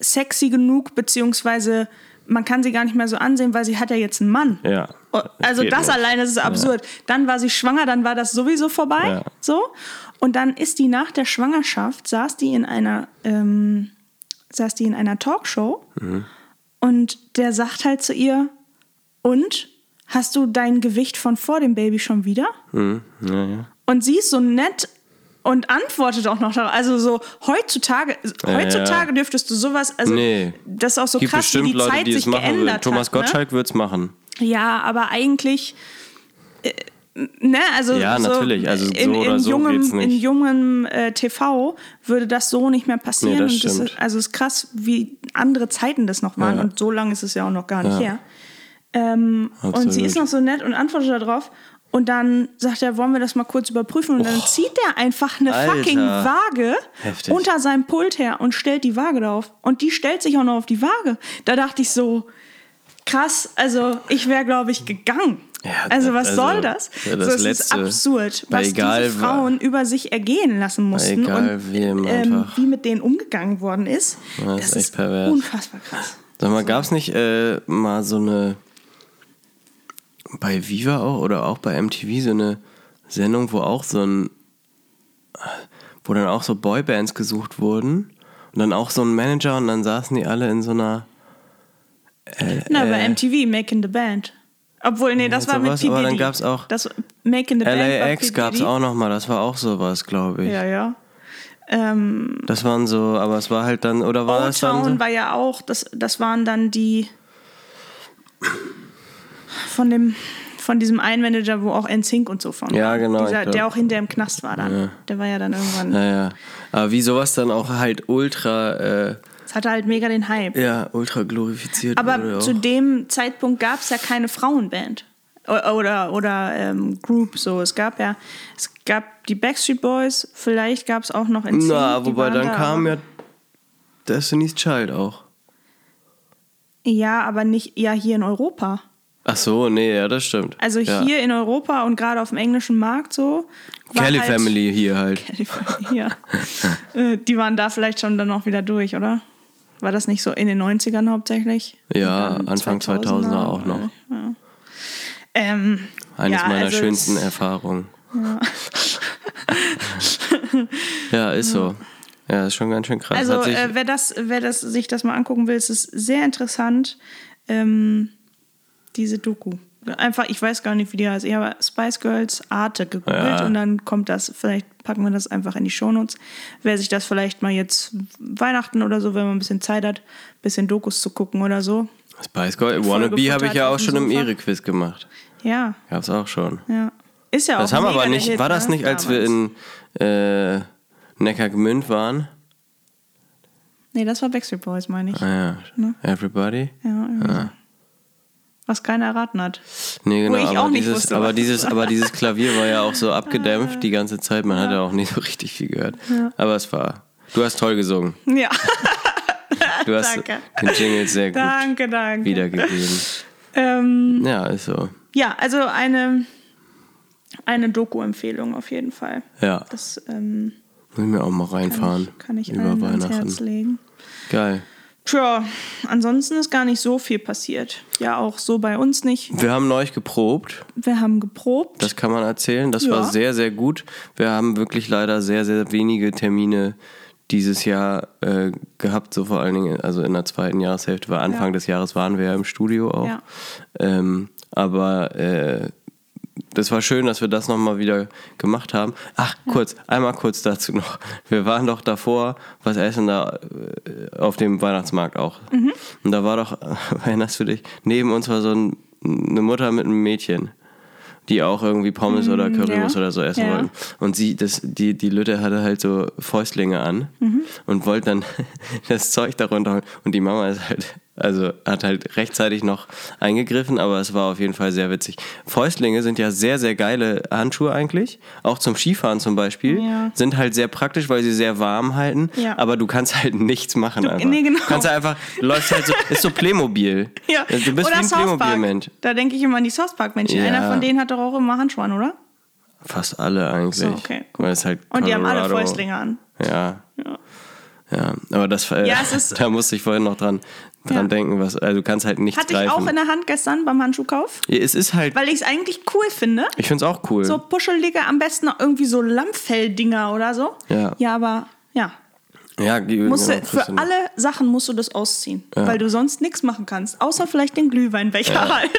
sexy genug, beziehungsweise man kann sie gar nicht mehr so ansehen, weil sie hat ja jetzt einen Mann. Ja. Oh, Also das alleine ist absurd. Dann war sie schwanger, dann war das sowieso vorbei. Ja. So. Und dann ist die nach der Schwangerschaft, saß die in einer, ähm, saß die in einer Talkshow Mhm. und der sagt halt zu ihr, und hast du dein Gewicht von vor dem Baby schon wieder? Mhm. Ja, ja. Und sie ist so nett und antwortet auch noch darauf. Also so heutzutage, heutzutage dürftest du sowas, also Nee. das ist auch so Gibt krass, wie die Leute, Zeit die es sich geändert Thomas hat. Ne? Gottschalk wird's machen. Ja, aber eigentlich, äh, ne, also Ja, so natürlich, also so in, in so jungem, in jungem äh, TV würde das so nicht mehr passieren. Nee, das das ist, also es ist krass, wie andere Zeiten das noch waren Ja. und so lange ist es ja auch noch gar nicht Ja. her. Ähm, und sie ist noch so nett und antwortet darauf. Und dann sagt er, wollen wir das mal kurz überprüfen? Und dann zieht er einfach eine Alter. fucking Waage Heftig. unter seinem Pult her und stellt die Waage drauf. Und die stellt sich auch noch auf die Waage. Da dachte ich so, krass, also ich wäre, glaube ich, gegangen. Ja, also was also, soll das? ja, das so, es ist Letzte. absurd, Weil was egal, diese Frauen über sich ergehen lassen mussten egal und wem ähm, wie mit denen umgegangen worden ist. Ja, das das ist ist echt pervers. unfassbar krass. Sag mal, gab's nicht äh, mal so eine bei Viva auch oder auch bei MTV so eine Sendung, wo auch so ein wo dann auch so Boybands gesucht wurden. Und dann auch so ein Manager und dann saßen die alle in so einer. Na, äh, bei MTV, Making the Band. Obwohl, nee, das Ja, war mit sowas, P. aber dann Diddy. gab's auch Das Making the Band war LAX gab es auch nochmal, das war auch sowas, glaube ich. Ja, ja. Ähm, Das waren so, aber es war halt dann, oder war das dann so? war ja auch, das, das waren dann die von dem von diesem einen Manager, wo auch NSYNC und so von Ja, war. genau, Dieser, der auch hinter im Knast war dann. Der war ja dann irgendwann. Naja, aber wie sowas dann auch halt ultra, äh, Das hatte halt mega den Hype. ja, ultra glorifiziert. Aber zu dem Zeitpunkt gab es ja keine Frauenband. O- Oder, oder ähm, Group so. Es gab ja, es gab die Backstreet Boys, vielleicht gab es auch noch NSYNC. Na, wobei dann da, kam ja Destiny's Child auch. Ja, aber nicht, ja, hier in Europa. Ach so, nee, ja, das stimmt. Also ja. hier in Europa und gerade auf dem englischen Markt so. Kelly halt- Family hier halt. Kelly Family, ja. Äh, Die waren da vielleicht schon dann auch wieder durch, oder? War das nicht so in den 90ern hauptsächlich? Ja, Anfang 2000er auch noch. Ja. Ähm, Eines ja, meiner also schönsten es- Erfahrungen. Ja. ist so. Ja, ist schon ganz schön krass. Also äh, wer das, wer das sich das mal angucken will, es ist sehr interessant. Ähm, diese Doku. Einfach, ich weiß gar nicht, wie die heißt. Ich habe Spice Girls Arte gegoogelt Ja. und dann kommt das, vielleicht packen wir das einfach in die Shownotes. Wer sich das vielleicht mal jetzt Weihnachten oder so, wenn man ein bisschen Zeit hat, ein bisschen Dokus zu gucken oder so. Spice Girl, Folge Wannabe habe ich ja auch schon im. Ehre-Quiz gemacht. Ja, Gab's auch schon. ja. Ist ja auch Das haben wir aber nicht, Hit, war das ne, nicht, als wir in äh, Neckargemünd waren? Nee, das war Backstreet Boys, meine ich. Ah ja, Ne? Everybody? Ja, irgendwie so. Was keiner erraten hat. Nee, genau, aber, dieses, wusste, aber, dieses, aber dieses Klavier war ja auch so abgedämpft die ganze Zeit, man hat ja auch nicht so richtig viel gehört. Aber es war, du hast toll gesungen. Ja, Du hast Danke. den Jingle sehr gut danke, danke. wiedergegeben. Ähm, Ja, ist so. ja, also eine, eine Doku-Empfehlung auf jeden Fall. Ja, Das ähm, muss ich mir auch mal kann reinfahren. ich, kann ich über Weihnachten. Herz legen. Geil. Tja, ansonsten ist gar nicht so viel passiert. Ja, auch so bei uns nicht. Wir haben neulich geprobt. Wir haben geprobt. Das kann man erzählen. Das Ja. war sehr, sehr gut. Wir haben wirklich leider sehr, sehr wenige Termine dieses Jahr äh, gehabt, so vor allen Dingen, also in der zweiten Jahreshälfte, weil Anfang Ja. des Jahres waren wir ja im Studio auch. Ja. Ähm, aber äh, das war schön, dass wir das nochmal wieder gemacht haben. Ach, kurz, einmal kurz dazu noch. Wir waren doch davor was essen da äh, auf dem Weihnachtsmarkt auch. Mhm. Und da war doch, erinnerst du dich, neben uns war so ein, eine Mutter mit einem Mädchen die auch irgendwie Pommes oder Currywurst ja. oder so essen Ja. wollten. Und sie, das, die, die Lütte hatte halt so Fäustlinge an Mhm. und wollte dann das Zeug darunter holen. Und die Mama ist halt, also hat halt rechtzeitig noch eingegriffen, aber es war auf jeden Fall sehr witzig. Fäustlinge sind ja sehr, sehr geile Handschuhe eigentlich. Auch zum Skifahren zum Beispiel. Ja. Sind halt sehr praktisch, weil sie sehr warm halten. Ja. Aber du kannst halt nichts machen Du- einfach. nee, genau. Du kannst halt einfach, du läufst halt so, ist so Playmobil. Ja. Du bist oder wie ein. Playmobil-Mensch. Da denke ich immer an die South Park-Menschen. Ja. Einer von denen hat doch auch immer Handschuhe an, oder? Fast alle eigentlich. So, okay. Weil es halt Und die haben alle Fäustlinge an. Ja. Ja. Ja, aber das äh, Ja, es ist- da musste ich vorhin noch dran, dran Ja. denken, was, also du kannst halt nichts Hatte ich greifen. auch in der Hand gestern beim Handschuhkauf. Ja, es ist halt, Weil ich es eigentlich cool finde. ich finde es auch cool. So puschelige, am besten noch irgendwie so Lammfell-Dinger oder so. Ja. Ja, aber ja. ja, Musst du, für alle Sachen musst du das ausziehen. Weil du sonst nichts machen kannst. Außer vielleicht den Glühweinbecher halten.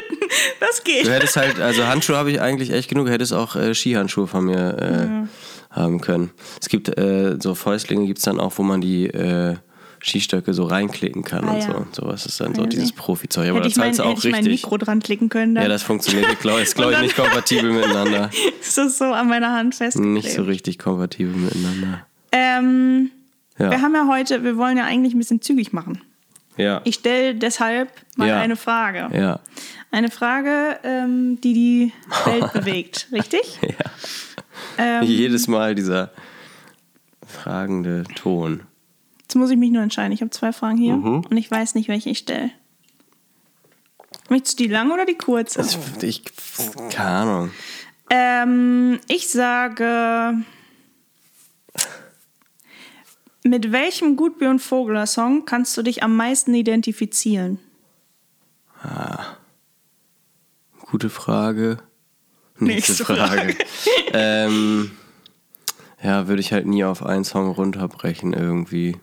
Das geht. Du hättest halt, also Handschuhe habe ich eigentlich echt genug, du hättest auch äh, Skihandschuhe von mir äh, haben können. Es gibt äh, so Fäustlinge, gibt es dann auch, wo man die äh, Skistöcke so reinklicken kann Ah, und ja. so. Und sowas ist dann so ja, dieses. Profizeug. Aber da ich, zahlst du auch hätte ich mein richtig. Mikro dran klicken können. Dann Ja, das funktioniert, ich glaube, ist glaube ich nicht kompatibel miteinander. ist das so an meiner Hand festgeklebt. Nicht so richtig kompatibel miteinander. Ähm, Ja. Wir haben ja heute, wir wollen ja eigentlich ein bisschen zügig machen. Ja. Ich stelle deshalb mal Ja. eine Frage. ja. Eine Frage, ähm, die die Welt bewegt, richtig? Ähm, Jedes Mal dieser fragende Ton. Jetzt muss ich mich nur entscheiden. Ich habe zwei Fragen hier Mhm. und ich weiß nicht, welche ich stelle. Möchtest du die lange oder die kurze? Das, ich, keine Ahnung. Ähm, ich sage. Mit welchem Gudbjörn Vogler Song kannst du dich am meisten identifizieren? Gute Frage. Nächste, Nächste Frage. Frage. ähm, ja, würde ich halt nie auf einen Song runterbrechen irgendwie.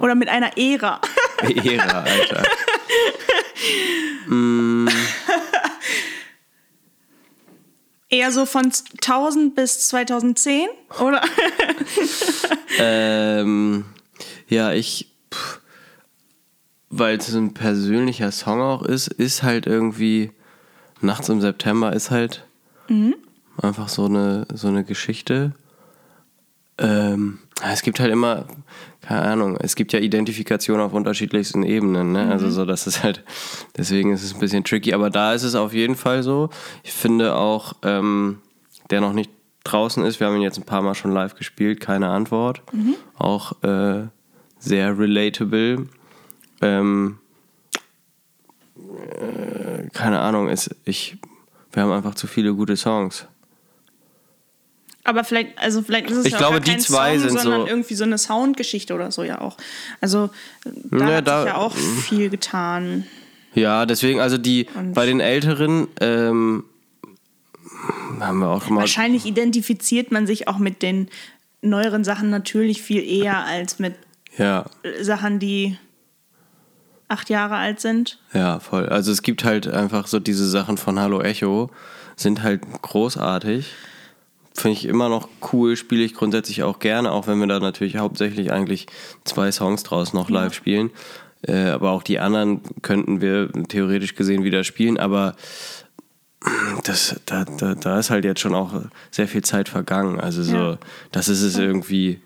Oder mit einer Ära. Ära, Alter. Eher so von 1000 bis 2010, oder? Ähm, ja, ich, weil es ein persönlicher Song auch ist, ist halt irgendwie Nachts im September ist halt einfach so eine, so eine Geschichte. Ähm, es gibt halt immer, keine Ahnung, es gibt ja Identifikation auf unterschiedlichsten Ebenen, ne? Also so, das ist halt, deswegen ist es ein bisschen tricky, aber da ist es auf jeden Fall so. Ich finde auch, ähm, der noch nicht draußen ist, wir haben ihn jetzt ein paar Mal schon live gespielt, keine Antwort. Auch äh, sehr relatable. Ähm, äh, keine Ahnung, ist, ich, wir haben einfach zu viele gute Songs. Aber vielleicht, also vielleicht ist es Ich ja glaube, auch gar die kein zwei Song, sind sondern so- irgendwie so eine Soundgeschichte oder so ja auch. Also da Ja, hat da- sich ja auch viel getan. Ja, deswegen, also die, Und- bei den Älteren, ähm, haben wir auch schon mal. Wahrscheinlich identifiziert man sich auch mit den neueren Sachen natürlich viel eher als mit Ja, äh, Sachen, die acht Jahre alt sind. ja, voll. Also es gibt halt einfach so diese Sachen von Hallo Echo, sind halt großartig. Finde ich immer noch cool, spiele ich grundsätzlich auch gerne, auch wenn wir da natürlich hauptsächlich eigentlich zwei Songs draus noch live spielen. Äh, aber auch die anderen könnten wir theoretisch gesehen wieder spielen, aber das, da, da, da ist halt jetzt schon auch sehr viel Zeit vergangen. Also so, Ja. das ist es irgendwie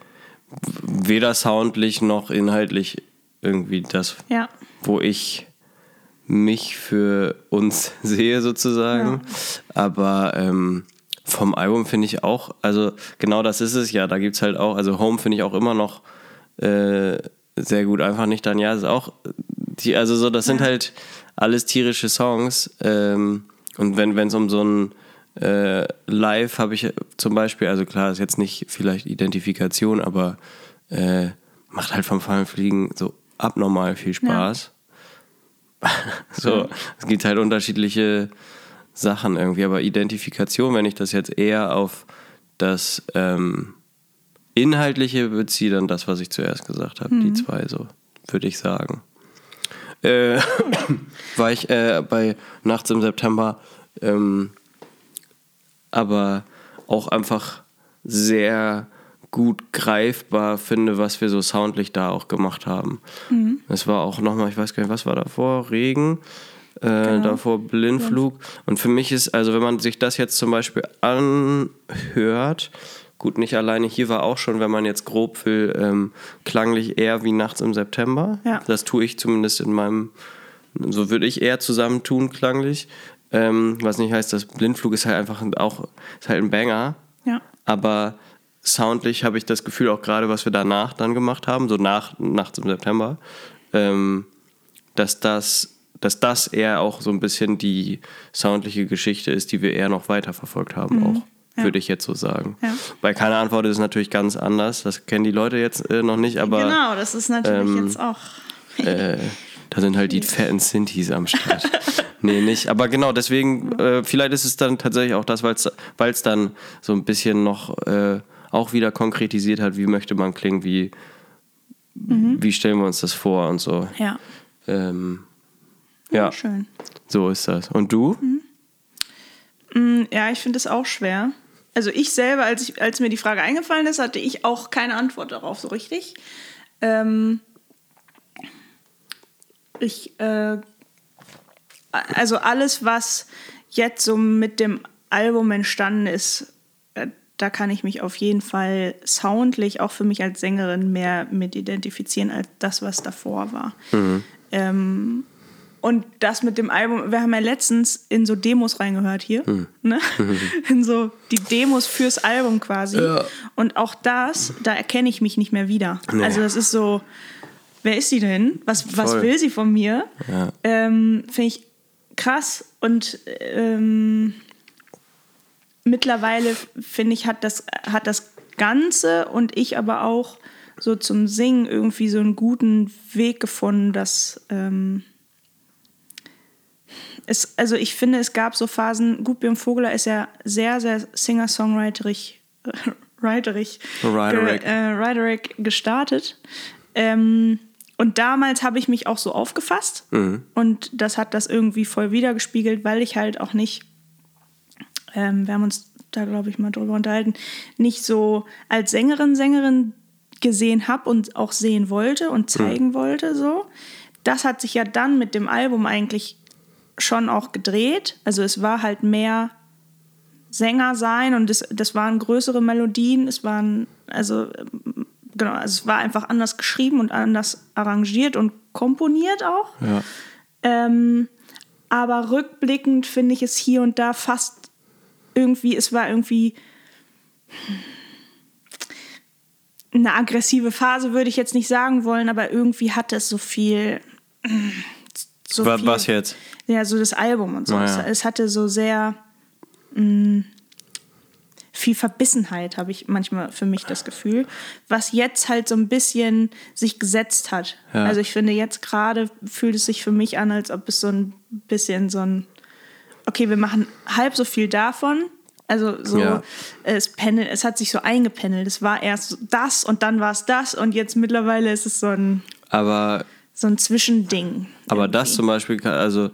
weder soundlich noch inhaltlich irgendwie das, Ja. wo ich mich für uns sehe sozusagen. Aber ähm, vom Album finde ich auch, also genau das ist es ja, da gibt es halt auch, also Home finde ich auch immer noch äh, sehr gut, einfach nicht dann, ja, ist auch, die, also so, das sind halt alles tierische Songs. Ähm, und wenn es um so ein äh, Live habe ich zum Beispiel, also klar, ist jetzt nicht vielleicht Identifikation, aber äh, macht halt vom Fallenfliegen so abnormal viel Spaß. so, es gibt halt unterschiedliche Sachen irgendwie, aber Identifikation, wenn ich das jetzt eher auf das ähm, Inhaltliche beziehe, dann das, was ich zuerst gesagt habe, die zwei so, würde ich sagen. Äh, war ich äh, bei Nachts im September, ähm, aber auch einfach sehr gut greifbar finde, was wir so soundlich da auch gemacht haben. Es war auch nochmal, ich weiß gar nicht, was war davor? Regen, äh, davor Blindflug. Und für mich ist, also wenn man sich das jetzt zum Beispiel anhört, gut, nicht alleine, hier war auch schon, wenn man jetzt grob will, ähm, klanglich eher wie nachts im September. Ja. Das tue ich zumindest in meinem, so würde ich eher zusammentun, klanglich. Ähm, was nicht heißt, dass Blindflug ist halt einfach auch, ist halt ein Banger. Ja. Aber soundlich habe ich das Gefühl, auch gerade was wir danach dann gemacht haben, so nach nachts im September, ähm, dass das dass das eher auch so ein bisschen die soundliche Geschichte ist, die wir eher noch weiterverfolgt haben, auch, Mhm. ja. würde ich jetzt so sagen. Ja. Bei keine Antwort ist es natürlich ganz anders, das kennen die Leute jetzt äh, noch nicht, aber genau, das ist natürlich ähm, jetzt auch. äh, da sind halt die fetten Synthes am Start. nee, nicht. Aber genau, deswegen, äh, vielleicht ist es dann tatsächlich auch das, weil es dann so ein bisschen noch äh, auch wieder konkretisiert hat, wie möchte man klingen, wie, wie stellen wir uns das vor und so. Ja. Ähm, ja, Schön. so ist das. Und du? Mm, Ja, ich finde es auch schwer. Also ich selber, als, ich, als mir die Frage eingefallen ist, hatte ich auch keine Antwort darauf so richtig. Ähm, ich, äh, also alles, was jetzt so mit dem Album entstanden ist, äh, da kann ich mich auf jeden Fall soundlich auch für mich als Sängerin mehr mit identifizieren als das, was davor war. Ähm, und das mit dem Album, wir haben ja letztens in so Demos reingehört hier, ne? in so die Demos fürs Album quasi. Ja. Und auch das, da erkenne ich mich nicht mehr wieder. Also das ist so, wer ist sie denn? Was, was will sie von mir? Ja. Ähm, Finde ich krass und ähm, mittlerweile finde ich, hat das, hat das Ganze und ich aber auch so zum Singen irgendwie so einen guten Weg gefunden, dass ähm, es, also ich finde, es gab so Phasen, Gutbjörn Vogler ist ja sehr, sehr singer-songwriterig Riderich, Riderick. Ge, äh, Riderick gestartet. Ähm, und damals habe ich mich auch so aufgefasst. Und das hat das irgendwie voll wiedergespiegelt, weil ich halt auch nicht, ähm, wir haben uns da, glaube ich, mal drüber unterhalten, nicht so als Sängerin, Sängerin gesehen habe und auch sehen wollte und zeigen wollte. So. Das hat sich ja dann mit dem Album eigentlich schon auch gedreht. Also es war halt mehr Sänger sein und es, das waren größere Melodien. Es waren, also genau, also es war einfach anders geschrieben und anders arrangiert und komponiert auch. Ja. Ähm, aber rückblickend finde ich es hier und da fast irgendwie, es war irgendwie eine aggressive Phase, würde ich jetzt nicht sagen wollen, aber irgendwie hatte es so viel. So Wa- viel was jetzt? Ja, so das Album und so. Ah, Es, hatte so sehr mh, viel Verbissenheit, habe ich manchmal für mich das Gefühl, was jetzt halt so ein bisschen sich gesetzt hat. Ja. Also ich finde, jetzt gerade fühlt es sich für mich an, als ob es so ein bisschen so ein, okay, wir machen halb so viel davon. Also so, Ja. es, pendelt, es hat sich so eingependelt. Es war erst das und dann war es das und jetzt mittlerweile ist es so ein, Aber, so ein Zwischending. aber das irgendwie. zum Beispiel, also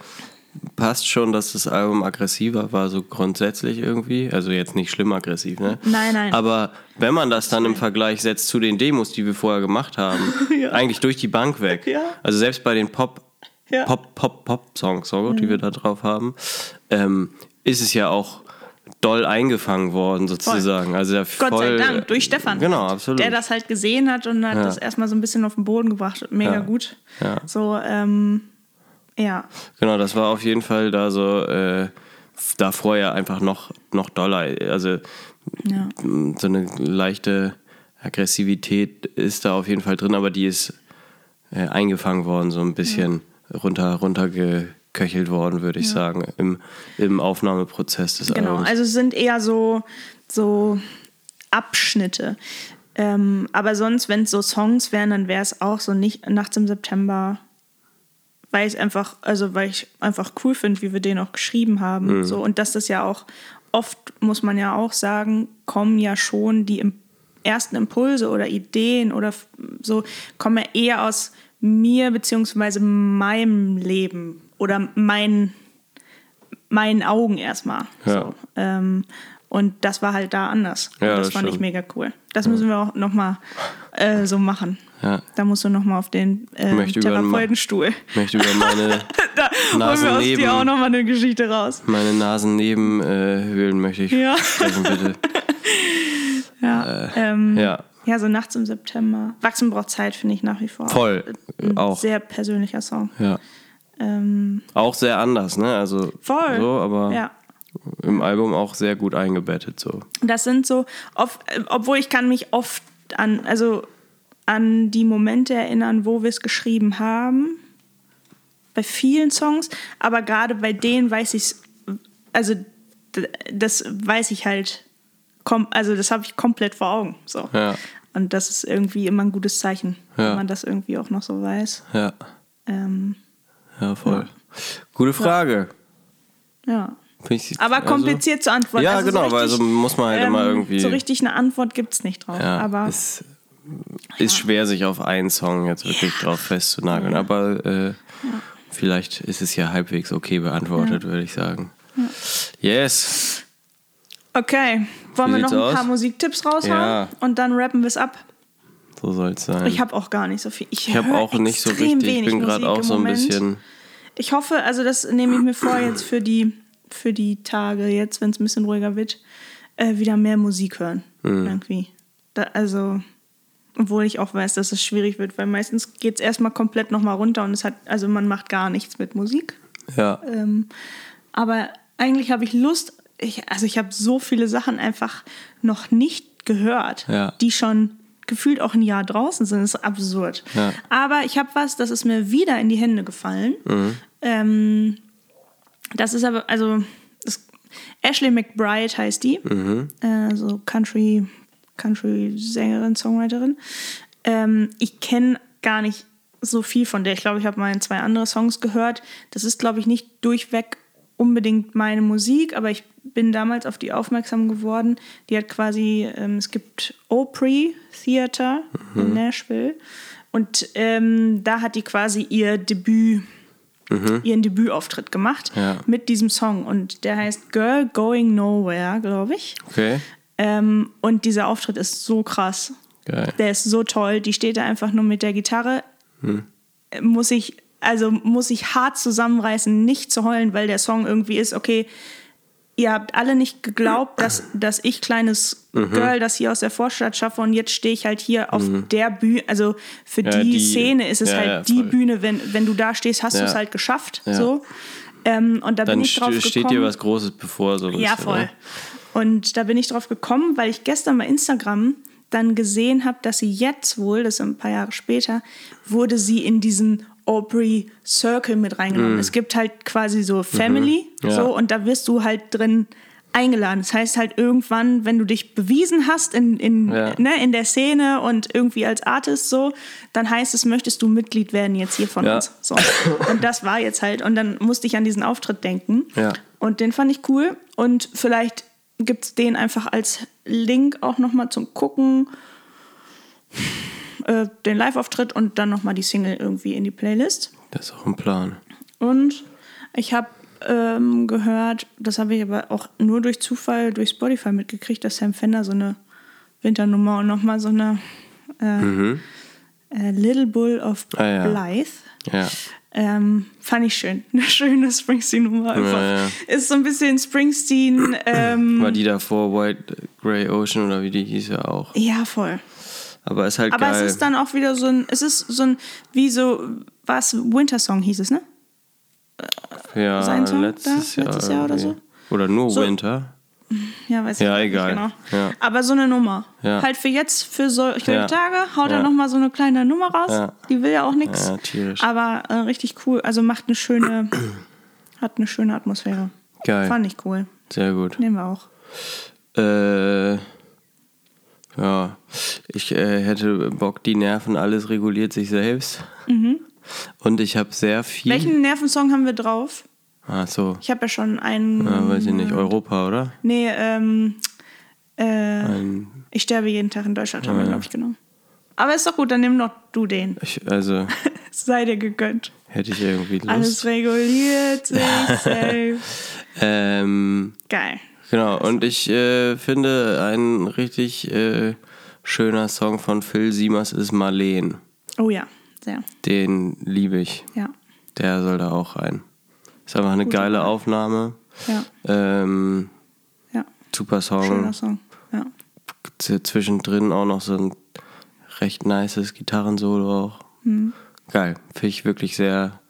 passt schon, dass das Album aggressiver war, so grundsätzlich irgendwie. Also jetzt nicht schlimm aggressiv, ne? Nein, nein. Aber wenn man das dann im Vergleich setzt zu den Demos, die wir vorher gemacht haben, Ja. eigentlich durch die Bank weg. Ja. Also selbst bei den Pop, Ja. Mhm. Pop, Pop, Pop-Songs, so, die wir da drauf haben, ähm, ist es ja auch doll eingefangen worden, sozusagen. Also der Gott voll, sei Dank, durch Stefan. Genau, absolut. Der das halt gesehen hat und hat Ja. das erstmal so ein bisschen auf den Boden gebracht. Mega Ja. gut. Ja. So, ähm, ja. Genau, das war auf jeden Fall da so, äh, da vorher einfach noch, noch doller. Also ja. so eine leichte Aggressivität ist da auf jeden Fall drin, aber die ist äh, eingefangen worden, so ein bisschen runter, runtergeköchelt worden, würde ich sagen, im, im Aufnahmeprozess des Genau, Albums. also es sind eher so, so Abschnitte. Ähm, aber sonst, wenn es so Songs wären, dann wäre es auch so nicht nachts im September, weil ich einfach, also weil ich einfach cool finde, wie wir den auch geschrieben haben. So, und dass das ja auch oft, muss man ja auch sagen, kommen ja schon die im, ersten Impulse oder Ideen oder so, kommen ja eher aus mir beziehungsweise meinem Leben oder mein, meinen Augen erstmal. Ja. So. Ähm, und das war halt da anders. Und Ja, das, das fand ich stimmt. mega cool. Das müssen wir auch nochmal äh, so machen. Ja. Da musst du nochmal auf den äh, Therapeutenstuhl. Ich möchte über meine, da holen wir aus dir auch nochmal eine Geschichte raus. meine Nasennebenhöhlen möchte ich Ja. sprechen, bitte. Ja, ähm, Ja, ja, so nachts im September. Wachsen braucht Zeit, finde ich nach wie vor. voll. Ein Auch. sehr persönlicher Song. Ja. Ähm, Auch sehr anders, ne? Also voll. so, aber Ja. im Album auch sehr gut eingebettet so. Das sind so, oft, äh, obwohl ich kann mich oft an, also an die Momente erinnern, wo wir es geschrieben haben. Bei vielen Songs, aber gerade bei denen weiß ich es, also das weiß ich halt, also das habe ich komplett vor Augen. So. Ja. Und das ist irgendwie immer ein gutes Zeichen, Ja. wenn man das irgendwie auch noch so weiß. Ja, Ähm, ja, voll. Gute Frage. ja. Ich- Aber also- kompliziert zu antworten. Ja, Also so genau, weil richtig, also muss man halt immer ähm, irgendwie. So richtig eine Antwort gibt es nicht drauf. ja, aber ist, ist schwer, sich auf einen Song jetzt wirklich drauf festzunageln. Aber äh, vielleicht ist es ja halbwegs okay beantwortet, würde ich sagen. Yes. Okay, wollen wir noch ein paar aus? Musiktipps raushauen Ja. und dann rappen wir es ab? So soll es sein. Ich habe auch gar nicht so viel. Ich, Ich habe auch nicht so richtig. Ich bin gerade auch so ein Moment. bisschen. Ich hoffe, also das nehme ich mir vor jetzt für die, für die Tage, jetzt, wenn es ein bisschen ruhiger wird, äh, wieder mehr Musik hören. Mhm. Irgendwie. Da, also, obwohl ich auch weiß, dass es schwierig wird, weil meistens geht es erstmal komplett nochmal runter und es hat, also man macht gar nichts mit Musik. Ja. Ähm, aber eigentlich habe ich Lust, ich, also ich habe so viele Sachen einfach noch nicht gehört, Ja. die schon gefühlt auch ein Jahr draußen sind. Das ist absurd. Ja. Aber ich habe was, das ist mir wieder in die Hände gefallen. Mhm. Ähm, das ist aber, also das, Ashley McBride heißt die, Mhm. äh, so Country, Country-Sängerin, Songwriterin. Ähm, ich kenne gar nicht so viel von der. Ich glaube, ich habe mal zwei andere Songs gehört. Das ist, glaube ich, nicht durchweg unbedingt meine Musik, aber ich bin damals auf die aufmerksam geworden. Die hat quasi, ähm, es gibt Opry Theater Mhm. in Nashville und ähm, da hat die quasi ihr Debüt, ihren Debütauftritt gemacht Mhm. Ja. mit diesem Song und der heißt Girl Going Nowhere, glaube ich. Okay. Ähm, und dieser Auftritt ist so krass. Geil. Der ist so toll. Die steht da einfach nur mit der Gitarre. Äh, Muss ich, also muss ich hart zusammenreißen, nicht zu heulen, weil der Song irgendwie ist, okay, ihr habt alle nicht geglaubt, dass, dass ich kleines Girl das hier aus der Vorstadt schaffe und jetzt stehe ich halt hier auf der Bühne. Also für Ja, die, die- Szene ist es ja, halt ja, die. Bühne, wenn, wenn du da stehst, hast Ja. du es halt geschafft. Ja. So. Ähm, und da Dann bin ich drauf gekommen. steht dir was Großes bevor. So Ja, voll. ne? Und da bin ich drauf gekommen, weil ich gestern bei Instagram dann gesehen habe, dass sie jetzt wohl, das ist ein paar Jahre später, wurde sie in diesen Aubrey Circle mit reingenommen. Es gibt halt quasi so Family, Mhm. Ja. so, und da wirst du halt drin eingeladen. Das heißt halt irgendwann, wenn du dich bewiesen hast in, in, Ja. ne, in der Szene und irgendwie als Artist so, dann heißt es, möchtest du Mitglied werden jetzt hier von Ja. uns. So. Und das war jetzt halt. Und dann musste ich an diesen Auftritt denken. Ja. Und den fand ich cool. Und vielleicht gibt es den einfach als Link auch nochmal zum Gucken. Äh, den Live-Auftritt und dann nochmal die Single irgendwie in die Playlist. Das ist auch ein Plan. Und ich habe ähm, gehört, das habe ich aber auch nur durch Zufall durch Spotify mitgekriegt, dass Sam Fender so eine Winternummer und nochmal so eine äh, äh, Little Bull of Ah, ja. Blythe. Ja. Ähm, fand ich schön. Eine schöne Springsteen-Nummer einfach. Ja, ja. Ist so ein bisschen Springsteen. Ähm, War die davor White Grey Ocean oder wie die hieß ja auch. ja, voll. Aber ist halt Aber geil. es ist dann auch wieder so ein, es ist so ein, wie so, was, Winter Song hieß es, ne? ja, sein Song letztes da? Jahr. Letztes Jahr oder so? Oder nur So- Winter. Ja, weiß Ja, ich egal. nicht genau. Ja. Aber so eine Nummer. Ja. Halt für jetzt, für solche Ja. Tage, haut er Ja. nochmal so eine kleine Nummer raus. Ja. Die will ja auch nichts. Ja. Aber äh, richtig cool. Also macht eine schöne, hat eine schöne Atmosphäre. Geil. Fand ich cool. Sehr gut. Nehmen wir auch. Äh, ja, ich äh, hätte Bock, die Nerven, alles reguliert sich selbst. Und ich habe sehr viel. Mhm. Welchen Nervensong haben wir drauf? Ach so, Ich habe ja schon einen. ja, weiß ich nicht, Europa, oder? Nee, ähm, äh, Ein, ich sterbe jeden Tag in Deutschland, haben wir, glaube ich, genommen. Aber ist doch gut, dann nimm doch du den. ich, also Sei dir gegönnt. hätte ich irgendwie Lust. Alles reguliert sich selbst. Ähm, Geil. Genau, und ich äh, finde, ein richtig äh, schöner Song von Phil Siemers ist Marleen. Oh ja, sehr. Den liebe ich. Ja. Der soll da auch rein. Ist einfach eine Gute geile. Aufnahme. Ja, Ähm, ja. super Song. Schöner Song. Ja. Zwischendrin auch noch so ein recht nices Gitarrensolo auch. Mhm. Geil. Finde ich wirklich sehr,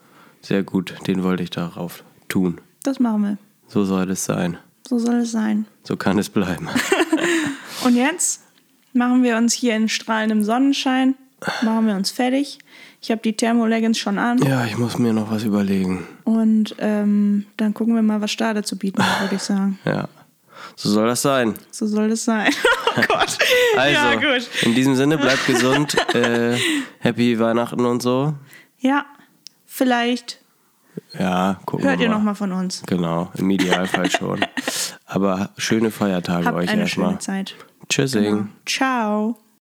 sehr gut. Den wollte ich darauf tun. Das machen wir. So soll es sein. So soll es sein. So kann es bleiben. Und jetzt machen wir uns hier in strahlendem Sonnenschein, machen wir uns fertig. Ich habe die Thermo-Leggings schon an ja, ich muss mir noch was überlegen. und ähm, dann gucken wir mal, was Stade zu bieten hat, würde ich sagen. Ja. So soll das sein. So soll es sein. Oh Gott. Also, Ja, gut. in diesem Sinne, bleibt gesund. äh, happy Weihnachten und so. Ja, vielleicht Ja, gucken hört wir ihr mal. noch mal von uns. Genau, im Idealfall schon. Aber schöne Feiertage Habt euch eine erstmal. schöne Zeit. Tschüssing. Genau. Ciao.